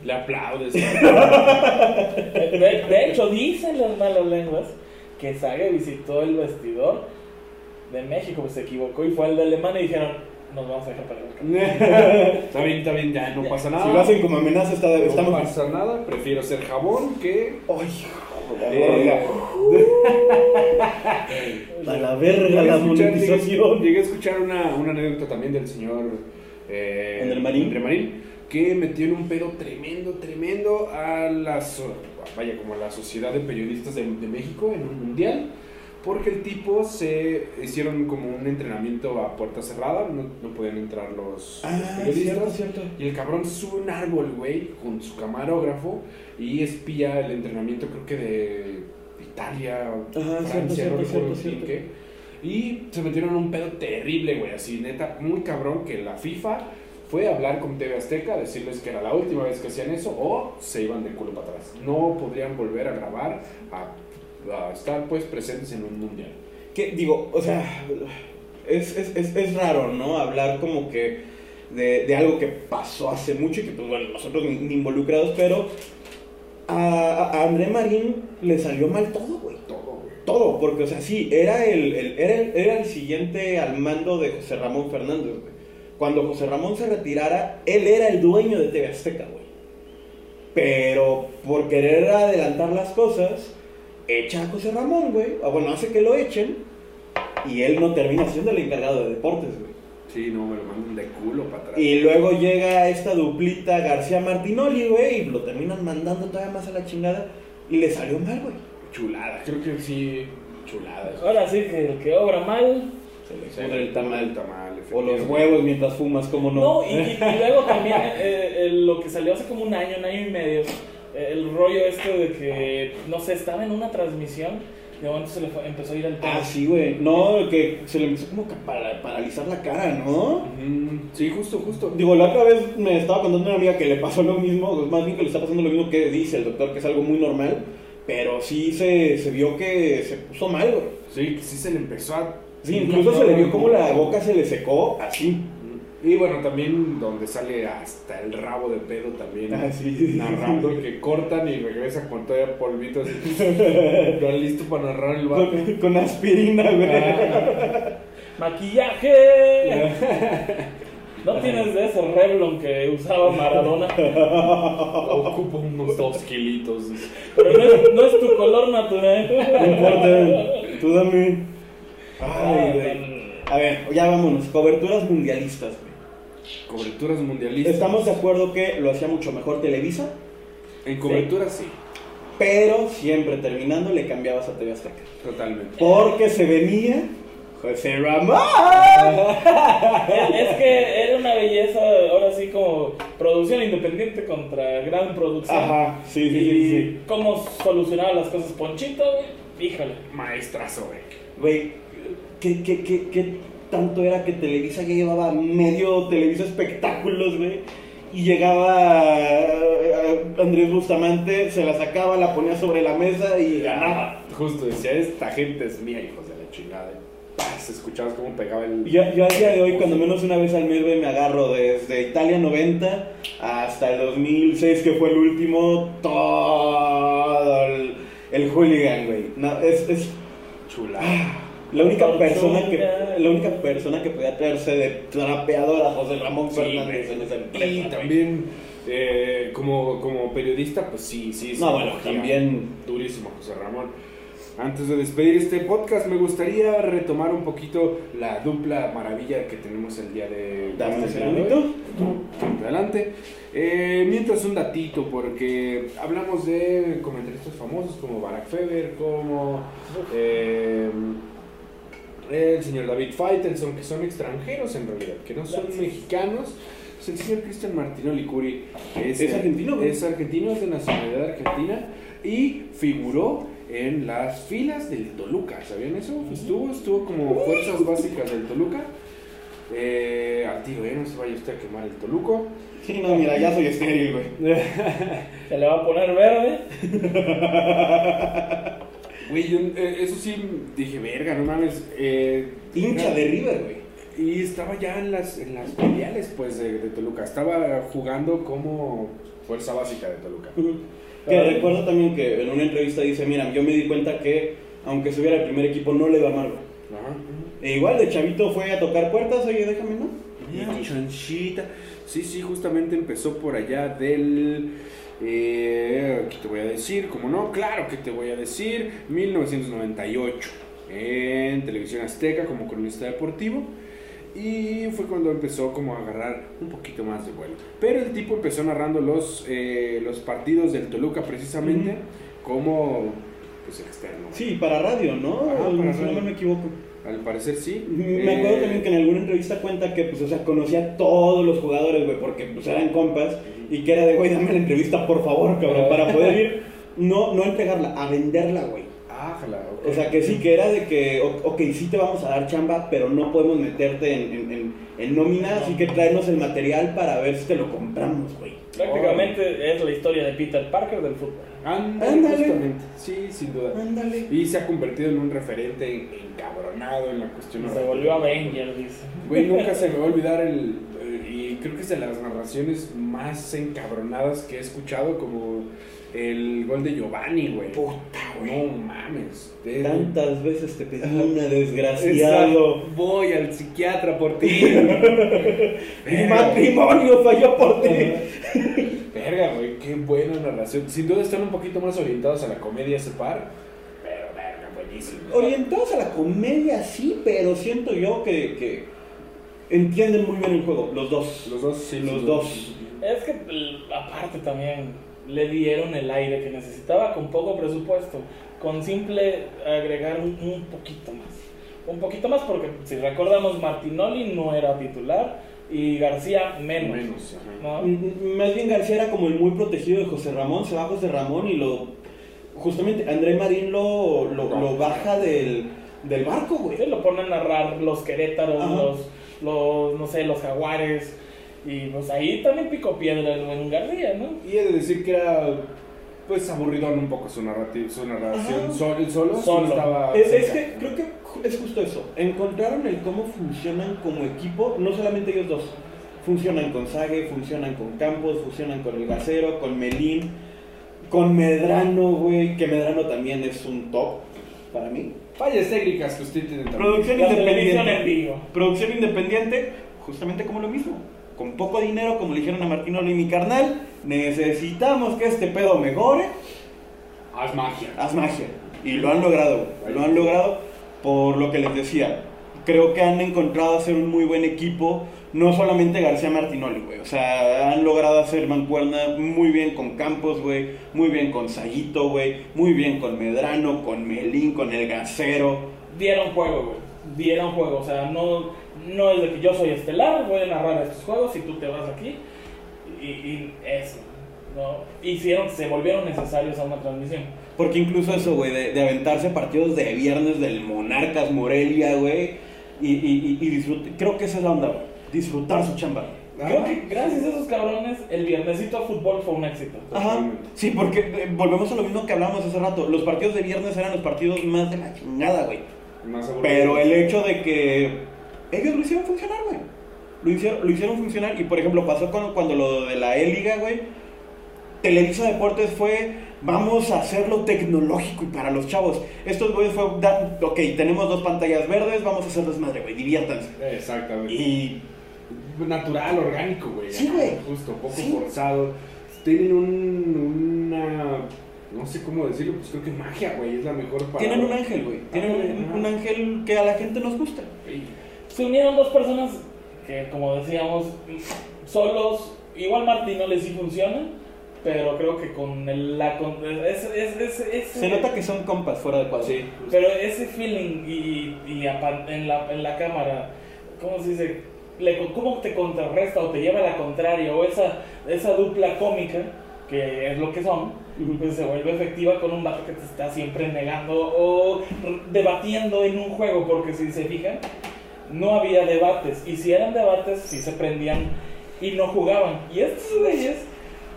Speaker 1: Le aplaudes.
Speaker 3: De, de hecho, dicen las malas lenguas que Sage visitó el vestidor de México, pues se equivocó y fue al de Alemania y dijeron, nos vamos a dejar para acá.
Speaker 1: está bien, está bien, ya no pasa nada.
Speaker 2: Si lo hacen como amenaza, está,
Speaker 1: no
Speaker 2: estamos...
Speaker 1: pasa nada. Prefiero ser jabón que.
Speaker 2: Ay,
Speaker 1: Eh,
Speaker 2: a la verga
Speaker 1: llegué a
Speaker 2: la
Speaker 1: escuchar-
Speaker 2: monetización.
Speaker 1: Llegué a escuchar una, una anécdota también del señor. Eh,
Speaker 2: ¿André Marín?
Speaker 1: André Marín, que metió en un pedo tremendo, tremendo a las, vaya, como a la sociedad de periodistas de, de México en un mundial. Porque el tipo se hicieron como un entrenamiento a puerta cerrada, no, no podían entrar los, los
Speaker 2: Ah,
Speaker 1: periodistas.
Speaker 2: cierto, cierto.
Speaker 1: Y el cabrón sube un árbol, güey, con su camarógrafo y espía el entrenamiento, creo que de Italia,
Speaker 2: Ajá,
Speaker 1: Francia,
Speaker 2: cierto,
Speaker 1: no recuerdo bien qué. Y se metieron en un pedo terrible, güey, así, neta, muy cabrón que la FIFA fue a hablar con TV Azteca, decirles que era la última vez que hacían eso o se iban de culo para atrás. No podrían volver a grabar, a, a estar pues presentes en un mundial.
Speaker 2: Que digo, o sea, es, es, es, es raro, ¿no? Hablar como que de, de algo que pasó hace mucho y que, pues bueno, nosotros ni, involucrados, pero a, a André Marín le salió mal todo, güey.
Speaker 1: Todo, güey.
Speaker 2: Todo, porque, o sea, sí, era el, el- era, el, era el siguiente al mando de José Ramón Fernández, güey. Cuando José Ramón se retirara, él era el dueño de TV Azteca, güey. Pero por querer adelantar las cosas, echa a José Ramón, güey. O bueno, hace que lo echen. Y él no termina siendo el encargado de deportes, güey.
Speaker 1: Sí, no, me lo mandan de culo para atrás.
Speaker 2: Y luego llega esta duplita García Martinoli, güey, y lo terminan mandando todavía más a la chingada. Y le salió mal, güey.
Speaker 1: Chulada, creo que sí, chulada.
Speaker 3: Ahora sí que el que obra mal.
Speaker 2: Se le pudre el tamal.
Speaker 1: El tamal,
Speaker 2: O los huevos mientras fumas, como no.
Speaker 3: No, y, y- luego también eh, eh, lo que salió hace como un año, un año y medio, el rollo este de que, no sé, estaba en una transmisión, de momento se le fue- empezó a ir al pelo.
Speaker 2: Ah, sí, güey. No, que se le empezó como que para- paralizar la cara, ¿no?
Speaker 1: Ujú, Sí, justo, justo.
Speaker 2: Digo, la otra vez me estaba contando una amiga que le pasó lo mismo, pues, más bien que le está pasando lo mismo que dice el doctor, que es algo muy normal, pero sí se, se vio que se puso mal, güey.
Speaker 1: Sí, que sí se le empezó a...
Speaker 2: Sí, incluso se le vio como la boca se le secó, así.
Speaker 1: Y bueno, también donde sale hasta el rabo de pedo también.
Speaker 2: Ah, sí.
Speaker 1: Narrando que cortan y regresa con todavía polvito así. Ya listo para narrar el vato.
Speaker 2: Con, con aspirina, güey.
Speaker 1: Ah,
Speaker 3: ¡Maquillaje! ¿No tienes de ese Revlon que usaba Maradona?
Speaker 1: ocupo unos dos kilitos.
Speaker 3: Pero no es, no es tu color natural.
Speaker 2: No importa, tú dame. Ay, güey. A ver, ya vámonos. Coberturas mundialistas, güey.
Speaker 1: Coberturas mundialistas.
Speaker 2: Estamos de acuerdo que lo hacía mucho mejor Televisa,
Speaker 1: En coberturas sí,
Speaker 2: pero siempre terminando le cambiabas a TV Azteca.
Speaker 1: totalmente.
Speaker 2: Porque se venía José Ramón.
Speaker 3: Es que era una belleza, ahora sí, como producción independiente contra gran producción.
Speaker 2: Ajá, sí, sí, sí,
Speaker 3: y
Speaker 2: sí.
Speaker 3: cómo solucionaba las cosas Ponchito, güey. híjole.
Speaker 1: Maestrazo, güey.
Speaker 2: Güey, ¿qué, qué, qué, qué tanto era que Televisa ya llevaba medio Televisa espectáculos, güey? Y llegaba eh, Andrés Bustamante, se la sacaba, la ponía sobre la mesa y ganaba.
Speaker 1: Justo decía, esta gente es mía, hijos de la chingada. Paz, escuchabas cómo pegaba el...
Speaker 2: Yo, yo al día de hoy, cuando menos una vez al mes, güey, me agarro desde Italia 90 hasta el 2006, que fue el último, todo el, el hooligan, güey. No, es, es
Speaker 1: Chula.
Speaker 2: La única persona que la única persona que podía traerse de trapeador a José Ramón
Speaker 1: Sí,
Speaker 2: Fernández en esa empresa.
Speaker 1: Y también, eh, como, como periodista, pues sí, sí. sí,
Speaker 2: No, bueno, también-
Speaker 1: Durísimo, José Ramón. Antes de despedir este podcast, me gustaría retomar un poquito la dupla maravilla que tenemos el día de
Speaker 2: Dame un.
Speaker 1: Adelante. Eh, mientras un datito, porque hablamos de comentaristas famosos como Barack Feber, como eh, el señor David Faitelson, que son extranjeros en realidad, que no son mexicanos. Es el señor Cristian Martinoli Curi, que es,
Speaker 2: Es argentino,
Speaker 1: es argentino, es de nacionalidad argentina y figuró en las filas del Toluca, ¿sabían eso? Estuvo, estuvo como fuerzas básicas del Toluca. Eh, al tiro, ¿eh? No se vaya usted a quemar el Toluco.
Speaker 2: Sí, no, mira, ya soy estéril, güey.
Speaker 3: Se le va a poner verde.
Speaker 1: Güey, yo, eh, eso sí dije, verga, no mames. Eh,
Speaker 2: Hincha de River, güey.
Speaker 1: Y estaba ya en las, en las filiales, pues, de, de Toluca. Estaba jugando como fuerza básica de Toluca.
Speaker 2: Que recuerdo también que en una entrevista dice, mira, yo me di cuenta que aunque subiera el primer equipo no le iba mal.
Speaker 1: Ajá.
Speaker 2: E igual de chavito fue a tocar puertas, oye, déjame, ¿no?
Speaker 1: Y chanchita. Sí, sí, justamente empezó por allá del. Eh, ¿Qué te voy a decir? Como no, claro que te voy a decir. 1998. En Televisión Azteca como cronista deportivo. Y fue cuando empezó como a agarrar un poquito más de vuelo. Pero el tipo empezó narrando los, eh, los partidos del Toluca precisamente como pues externo.
Speaker 2: Sí, para radio, ¿no?
Speaker 1: Ajá, para
Speaker 2: si no
Speaker 1: radio.
Speaker 2: me equivoco.
Speaker 1: Al parecer sí.
Speaker 2: Me acuerdo
Speaker 1: Eh,
Speaker 2: también que en alguna entrevista cuenta que, pues, o sea, conocía a todos los jugadores, güey, porque, pues, eran compas, y que era de, güey, dame la entrevista, por favor, cabrón, para poder ir, no, no entregarla, a venderla, güey.
Speaker 1: Ah.
Speaker 2: O sea, que sí, que era de que, ok, sí te vamos a dar chamba, pero no podemos meterte en, en, en, en nómina, así que tráenos el material para ver si te lo compramos, güey.
Speaker 3: Prácticamente es la historia de Peter Parker del fútbol.
Speaker 1: Ándale,
Speaker 2: Ándale.
Speaker 1: justamente. Sí, sin duda.
Speaker 2: Ándale.
Speaker 1: Y se ha convertido en un referente encabronado en la cuestión.
Speaker 3: Se volvió Avenger, dice.
Speaker 1: Güey, nunca se me va a olvidar el. Creo que es de las narraciones más encabronadas que he escuchado, como el gol de Giovanni, güey.
Speaker 2: Puta,
Speaker 1: No mames. De-
Speaker 2: Tantas veces te pedí una, desgraciado.
Speaker 1: Voy al psiquiatra por ti.
Speaker 2: Mi matrimonio falló por ti.
Speaker 1: Verga, güey, qué buena narración. Sin duda están un poquito más orientados a la comedia ese par. Pero, verga, buenísimo.
Speaker 2: Orientados a la comedia, sí, pero siento yo que, que entienden muy bien el juego, los dos.
Speaker 1: Los dos, sí,
Speaker 2: Los dos.
Speaker 3: Es que aparte también le dieron el aire que necesitaba con poco presupuesto, con simple agregar un, un poquito más. Un poquito más porque si recordamos Martinoli no era titular y García menos.
Speaker 1: Menos,
Speaker 2: Más bien García era como el muy protegido de José Ramón, se va José Ramón y lo... Justamente André Marín lo, lo, lo baja del, del barco, güey.
Speaker 3: Sí, lo ponen a narrar los Querétaros,
Speaker 2: Ajá.
Speaker 3: los, los, no sé, los Jaguares. Y pues ahí también pico piedra el buen García, ¿no?
Speaker 1: Y he de decir que era, pues, aburridón un poco su, narrati- su narración.
Speaker 2: Ajá.
Speaker 1: Sol, el solo, sí
Speaker 3: Solo.
Speaker 1: estaba
Speaker 2: Es, es que creo que es justo eso. Encontraron el cómo funcionan como equipo, no solamente ellos dos. Funcionan con Sague, funcionan con Campos, funcionan con el Gacero, con Melín, con Medrano, güey, que Medrano también es un top para mí.
Speaker 1: Fallas técnicas que usted tiene también.
Speaker 2: Producción
Speaker 3: La
Speaker 2: independiente. Producción independiente, justamente como lo mismo. Con poco dinero, como le dijeron a Martino y mi carnal, necesitamos que este pedo mejore.
Speaker 1: Haz magia.
Speaker 2: haz magia. Y lo han logrado, lo han logrado por lo que les decía. Creo que han encontrado hacer un muy buen equipo, no solamente García Martinoli, güey. O sea, han logrado hacer mancuerna muy bien con Campos, güey. Muy bien con Sayito, güey. Muy bien con Medrano, con Melín, con el Gacero.
Speaker 3: dieron juego, güey. Dieron juego. O sea, no, no es de que yo soy estelar, voy a narrar estos juegos y tú te vas aquí. Y, y eso, ¿no? Hicieron, se volvieron necesarios a una transmisión.
Speaker 2: Porque incluso eso, güey, de, de aventarse partidos de viernes del Monarcas Morelia, güey. Y, y, y, y disfrut- Creo que esa es la onda, güey. Disfrutar su chamba.
Speaker 3: Creo que gracias a esos cabrones, el viernesito a fútbol fue un éxito.
Speaker 2: Ajá. Sí, porque eh, volvemos a lo mismo que hablamos hace rato. Los partidos de viernes eran los partidos más de la chingada, güey.
Speaker 1: Más.
Speaker 2: Pero el hecho de que ellos lo hicieron funcionar, güey. Lo hicieron, lo hicieron funcionar. Y por ejemplo, pasó con, cuando lo de la E-Liga, güey. Televisa Deportes fue, vamos a hacerlo tecnológico y para los chavos. Estos güeyes fue, ok, tenemos dos pantallas verdes, vamos a hacer desmadre, güey, diviértanse.
Speaker 1: Exactamente.
Speaker 2: Y
Speaker 1: Natural, orgánico, güey.
Speaker 2: Sí, güey.
Speaker 1: Justo, poco
Speaker 2: Sí.
Speaker 1: forzado. Tienen un, una. No sé cómo decirlo, pues creo que magia, güey. Es la mejor palabra.
Speaker 2: tienen un ángel, güey. Tienen un,
Speaker 1: Ajá.
Speaker 2: un ángel que a la gente nos gusta.
Speaker 3: Se unieron dos personas que, como decíamos, solos. Igual Martinoli sí funciona, pero creo que con el, la. Con, es, es, es- es-
Speaker 2: Se nota que son compas fuera de cuadro.
Speaker 1: Sí.
Speaker 3: Pero ese feeling y, y en, la, en la cámara, ¿cómo se dice? Le- ¿Cómo te contrarresta o te lleva a la contraria? O esa, esa dupla cómica, que es lo que son, pues se vuelve efectiva con un vato que te está siempre negando o debatiendo en un juego, porque si se fijan, no había debates. Y si eran debates, sí se prendían y no jugaban. Y estos güeyes,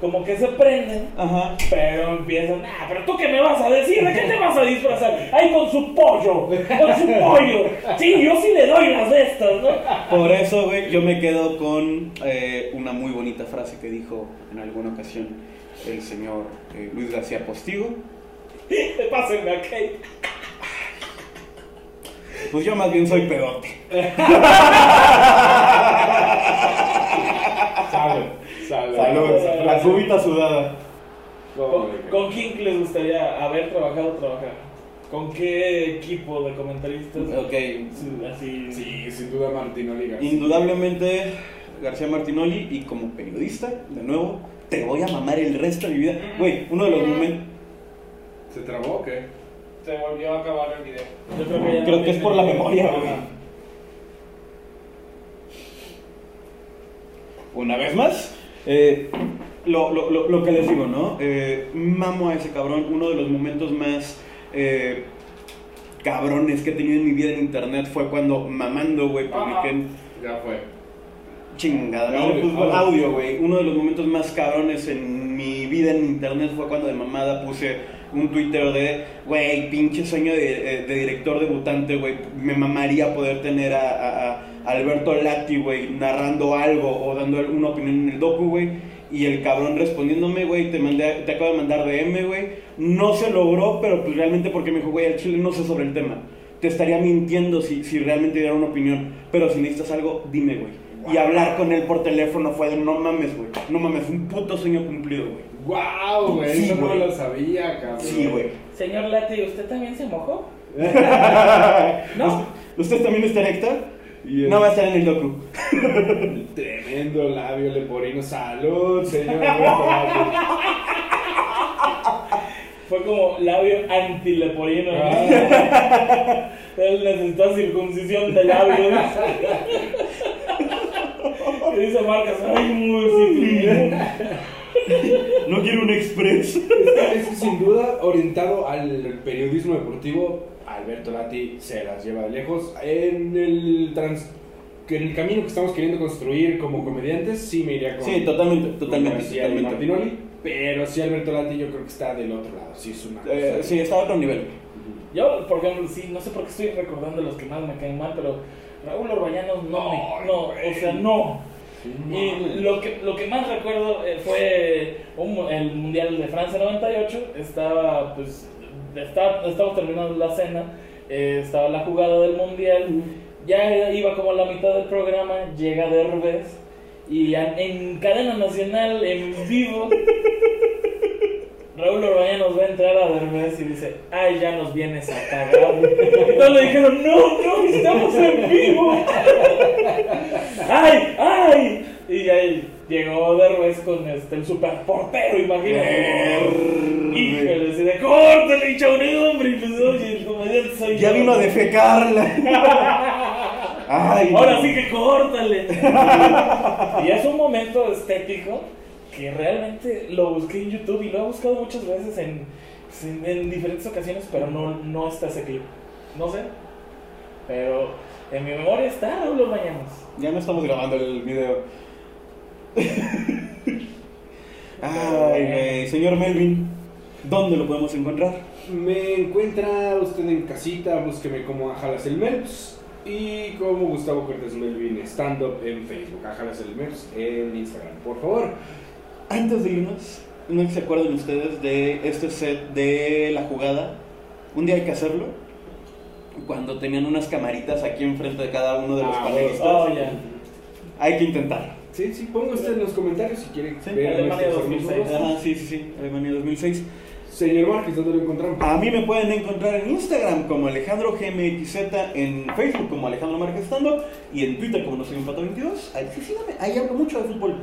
Speaker 3: como que se prenden
Speaker 2: Ajá.
Speaker 3: pero empiezan, ah, pero tú qué me vas a decir, ¿de qué te vas a disfrazar? Ahí con su pollo, con su pollo. Sí, yo sí le doy las de estas, ¿no?
Speaker 2: Por eso, güey, yo me quedo con eh, una muy bonita frase que dijo en alguna ocasión el señor eh, Luis García Postigo.
Speaker 3: Pásenme a Kate.
Speaker 2: Pues yo más bien soy pedote.
Speaker 1: Salud. Salud.
Speaker 2: Salud. La cubita sudada.
Speaker 1: ¿Cómo
Speaker 3: ¿Con, quién les gustaría haber trabajado o trabajar? ¿Con qué equipo de comentaristas?
Speaker 2: Ok,
Speaker 3: Sí, Así.
Speaker 1: Sí, sin duda Martinoli García.
Speaker 2: indudablemente García Martinoli y como periodista, de nuevo, te voy a mamar el resto de mi vida. Güey, uno de los momentos...
Speaker 1: ¿Se trabó o qué?
Speaker 4: Se volvió a acabar el video.
Speaker 3: Yo creo que, ya
Speaker 2: Creo
Speaker 3: no
Speaker 2: que es por la memoria, güey. Una vez más, eh, lo, lo- lo- lo que les digo, ¿no? Eh, mamo a ese cabrón. Uno de los momentos más eh, cabrones que he tenido en mi vida en internet fue cuando mamando, güey, publiqué
Speaker 1: Ya fue.
Speaker 2: chingada, ¿no?
Speaker 1: Audio,
Speaker 2: Fútbol,
Speaker 1: audio.
Speaker 2: audio, güey. Uno de los momentos más cabrones en mi vida en internet fue cuando de mamada puse un Twitter de, güey, pinche sueño de, eh, de director debutante, güey. Me mamaría poder tener a, a- a Alberto Lati, güey, narrando algo o dando una opinión en el docu, güey. Y el cabrón respondiéndome, güey, te, mandé, te acabo de mandar DM, güey. No se logró, pero pues realmente porque me dijo, güey, al chile no sé sobre el tema. Te estaría mintiendo si, si realmente diera una opinión. Pero si necesitas algo, dime, güey. Y hablar con él por teléfono fue de no mames, güey. No mames, un puto sueño cumplido, güey.
Speaker 1: ¡Wow, güey!
Speaker 2: Sí,
Speaker 1: Eso no lo sabía, cabrón.
Speaker 2: Sí, güey.
Speaker 3: Señor Lati, ¿usted también se mojó?
Speaker 2: ¿No? ¿Usted también está recta?
Speaker 1: Y el
Speaker 2: No va a estar en el docu.
Speaker 1: Tremendo labio leporino. ¡Salud, señor!
Speaker 3: Fue como labio antileporino. ¿no?
Speaker 1: Ah,
Speaker 3: Él necesita circuncisión de labios. y dice Marcas, ay, muy
Speaker 2: No quiero un express.
Speaker 1: es, sin duda, orientado al periodismo deportivo, Alberto Lati se las lleva de lejos. En el, trans, que en el camino que estamos queriendo construir como comediantes, sí me iría con.
Speaker 2: Sí, totalmente, totalmente, totalmente.
Speaker 1: Martinoli, pero sí, Alberto Lati yo creo que está del otro lado. Sí, es una.
Speaker 2: Eh,
Speaker 1: cosa-
Speaker 2: sí, está a otro nivel.
Speaker 3: Yo, por ejemplo, sí, no sé por qué estoy recordando los que más me caen mal, pero Raúl Orbañanos no, me. No,
Speaker 1: güey.
Speaker 3: o sea, no. Y lo que, lo que más recuerdo eh, fue un- el Mundial de Francia 98. Estaba, pues, estaba, estaba terminando la cena, eh, estaba la jugada del Mundial. Ya iba como a la mitad del programa, llega Derbez y en cadena nacional, en vivo, Raúl Orbañanos va a entrar a Derbez y dice, ay, ya nos vienes a cagar. Todos le dijeron, no, no, estamos en vivo. ¡Ay, ay! Y ahí llegó Derbez con este, el superportero, imagínate. Híjole, así de córtale, hincha un hombre. Y pues, oye, el comediante soy
Speaker 2: Ya
Speaker 3: yo.
Speaker 2: vino a defecarla. Ay,
Speaker 3: Ahora
Speaker 2: no.
Speaker 3: sí que córtale. y es un momento estético que realmente lo busqué en YouTube y lo he buscado muchas veces en, en, en diferentes ocasiones, pero no, no está ese clip. No sé. Pero en mi memoria está Raúl Mañanos.
Speaker 2: Ya no estamos grabando el video. Ay, güey. Señor Melvin, ¿dónde lo podemos encontrar?
Speaker 1: Me encuentra usted en casita, búsqueme como Ajalas el Melps y como Gustavo Cortés Melvin Stand Up en Facebook, Ajalas el Melps en Instagram, por favor.
Speaker 2: Antes de irnos, no se acuerdan ustedes de este set de la jugada. Un día hay que hacerlo. Cuando tenían unas camaritas aquí enfrente de cada uno de los
Speaker 1: Ah,
Speaker 2: panelistas.
Speaker 3: Oh, ya.
Speaker 2: Hay que intentar.
Speaker 1: Sí, sí, ponga usted en los comentarios si quiere
Speaker 2: Sí,
Speaker 1: ver
Speaker 3: Alemania
Speaker 1: nuestros
Speaker 3: 2006.
Speaker 1: hermosos rostros.
Speaker 2: Ajá, sí, sí, sí. Alemania 2006.
Speaker 1: Señor Márquez, ¿dónde lo encontramos?
Speaker 2: A mí me pueden encontrar en Instagram como Alejandro GMXZ, en Facebook como Alejandro Márquez Stando y en Twitter como no soy un pato 22. Ahí, sí, sígame, ahí hablo mucho de fútbol.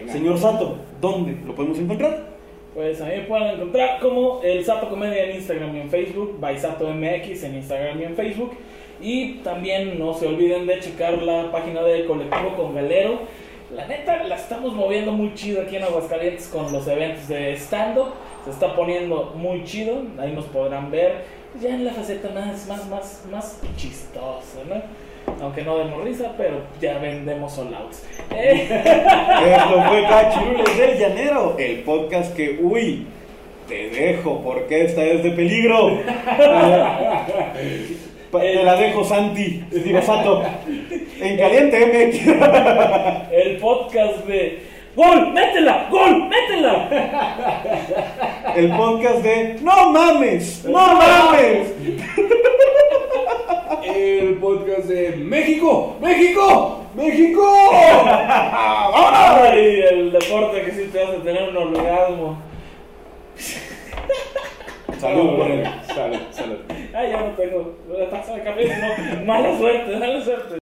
Speaker 1: Venga.
Speaker 2: Señor Sato, ¿dónde lo podemos encontrar?
Speaker 3: Pues a mí me pueden encontrar como el Sato Comedia en Instagram y en Facebook, Baisato MX en Instagram y en Facebook. Y también no se olviden de checar la página de Colectivo con Galero. La neta, la estamos moviendo muy chido aquí en Aguascalientes con los eventos de stand-up. Se está poniendo muy chido, ahí nos podrán ver ya en la faceta más, más, más, más chistosa, ¿no? Aunque no demos risa, pero ya vendemos all outs. Eh,
Speaker 2: Esto fue Cachirules del Llanero, el podcast que, uy, te dejo porque esta es de peligro. Te la dejo, Santi, digo Sato. En caliente, MX.
Speaker 3: el podcast de ¡Gol! ¡Métela! ¡Gol! ¡Métela!
Speaker 2: El podcast de ¡No mames! ¡No mames!
Speaker 1: El podcast de México, México, México.
Speaker 3: ¡Ay! El deporte que sí te hace tener un orgasmo.
Speaker 2: Salud por él.
Speaker 1: Salud, salud.
Speaker 3: Ah, ya no tengo. Taza de café, no. Mala suerte, mala suerte.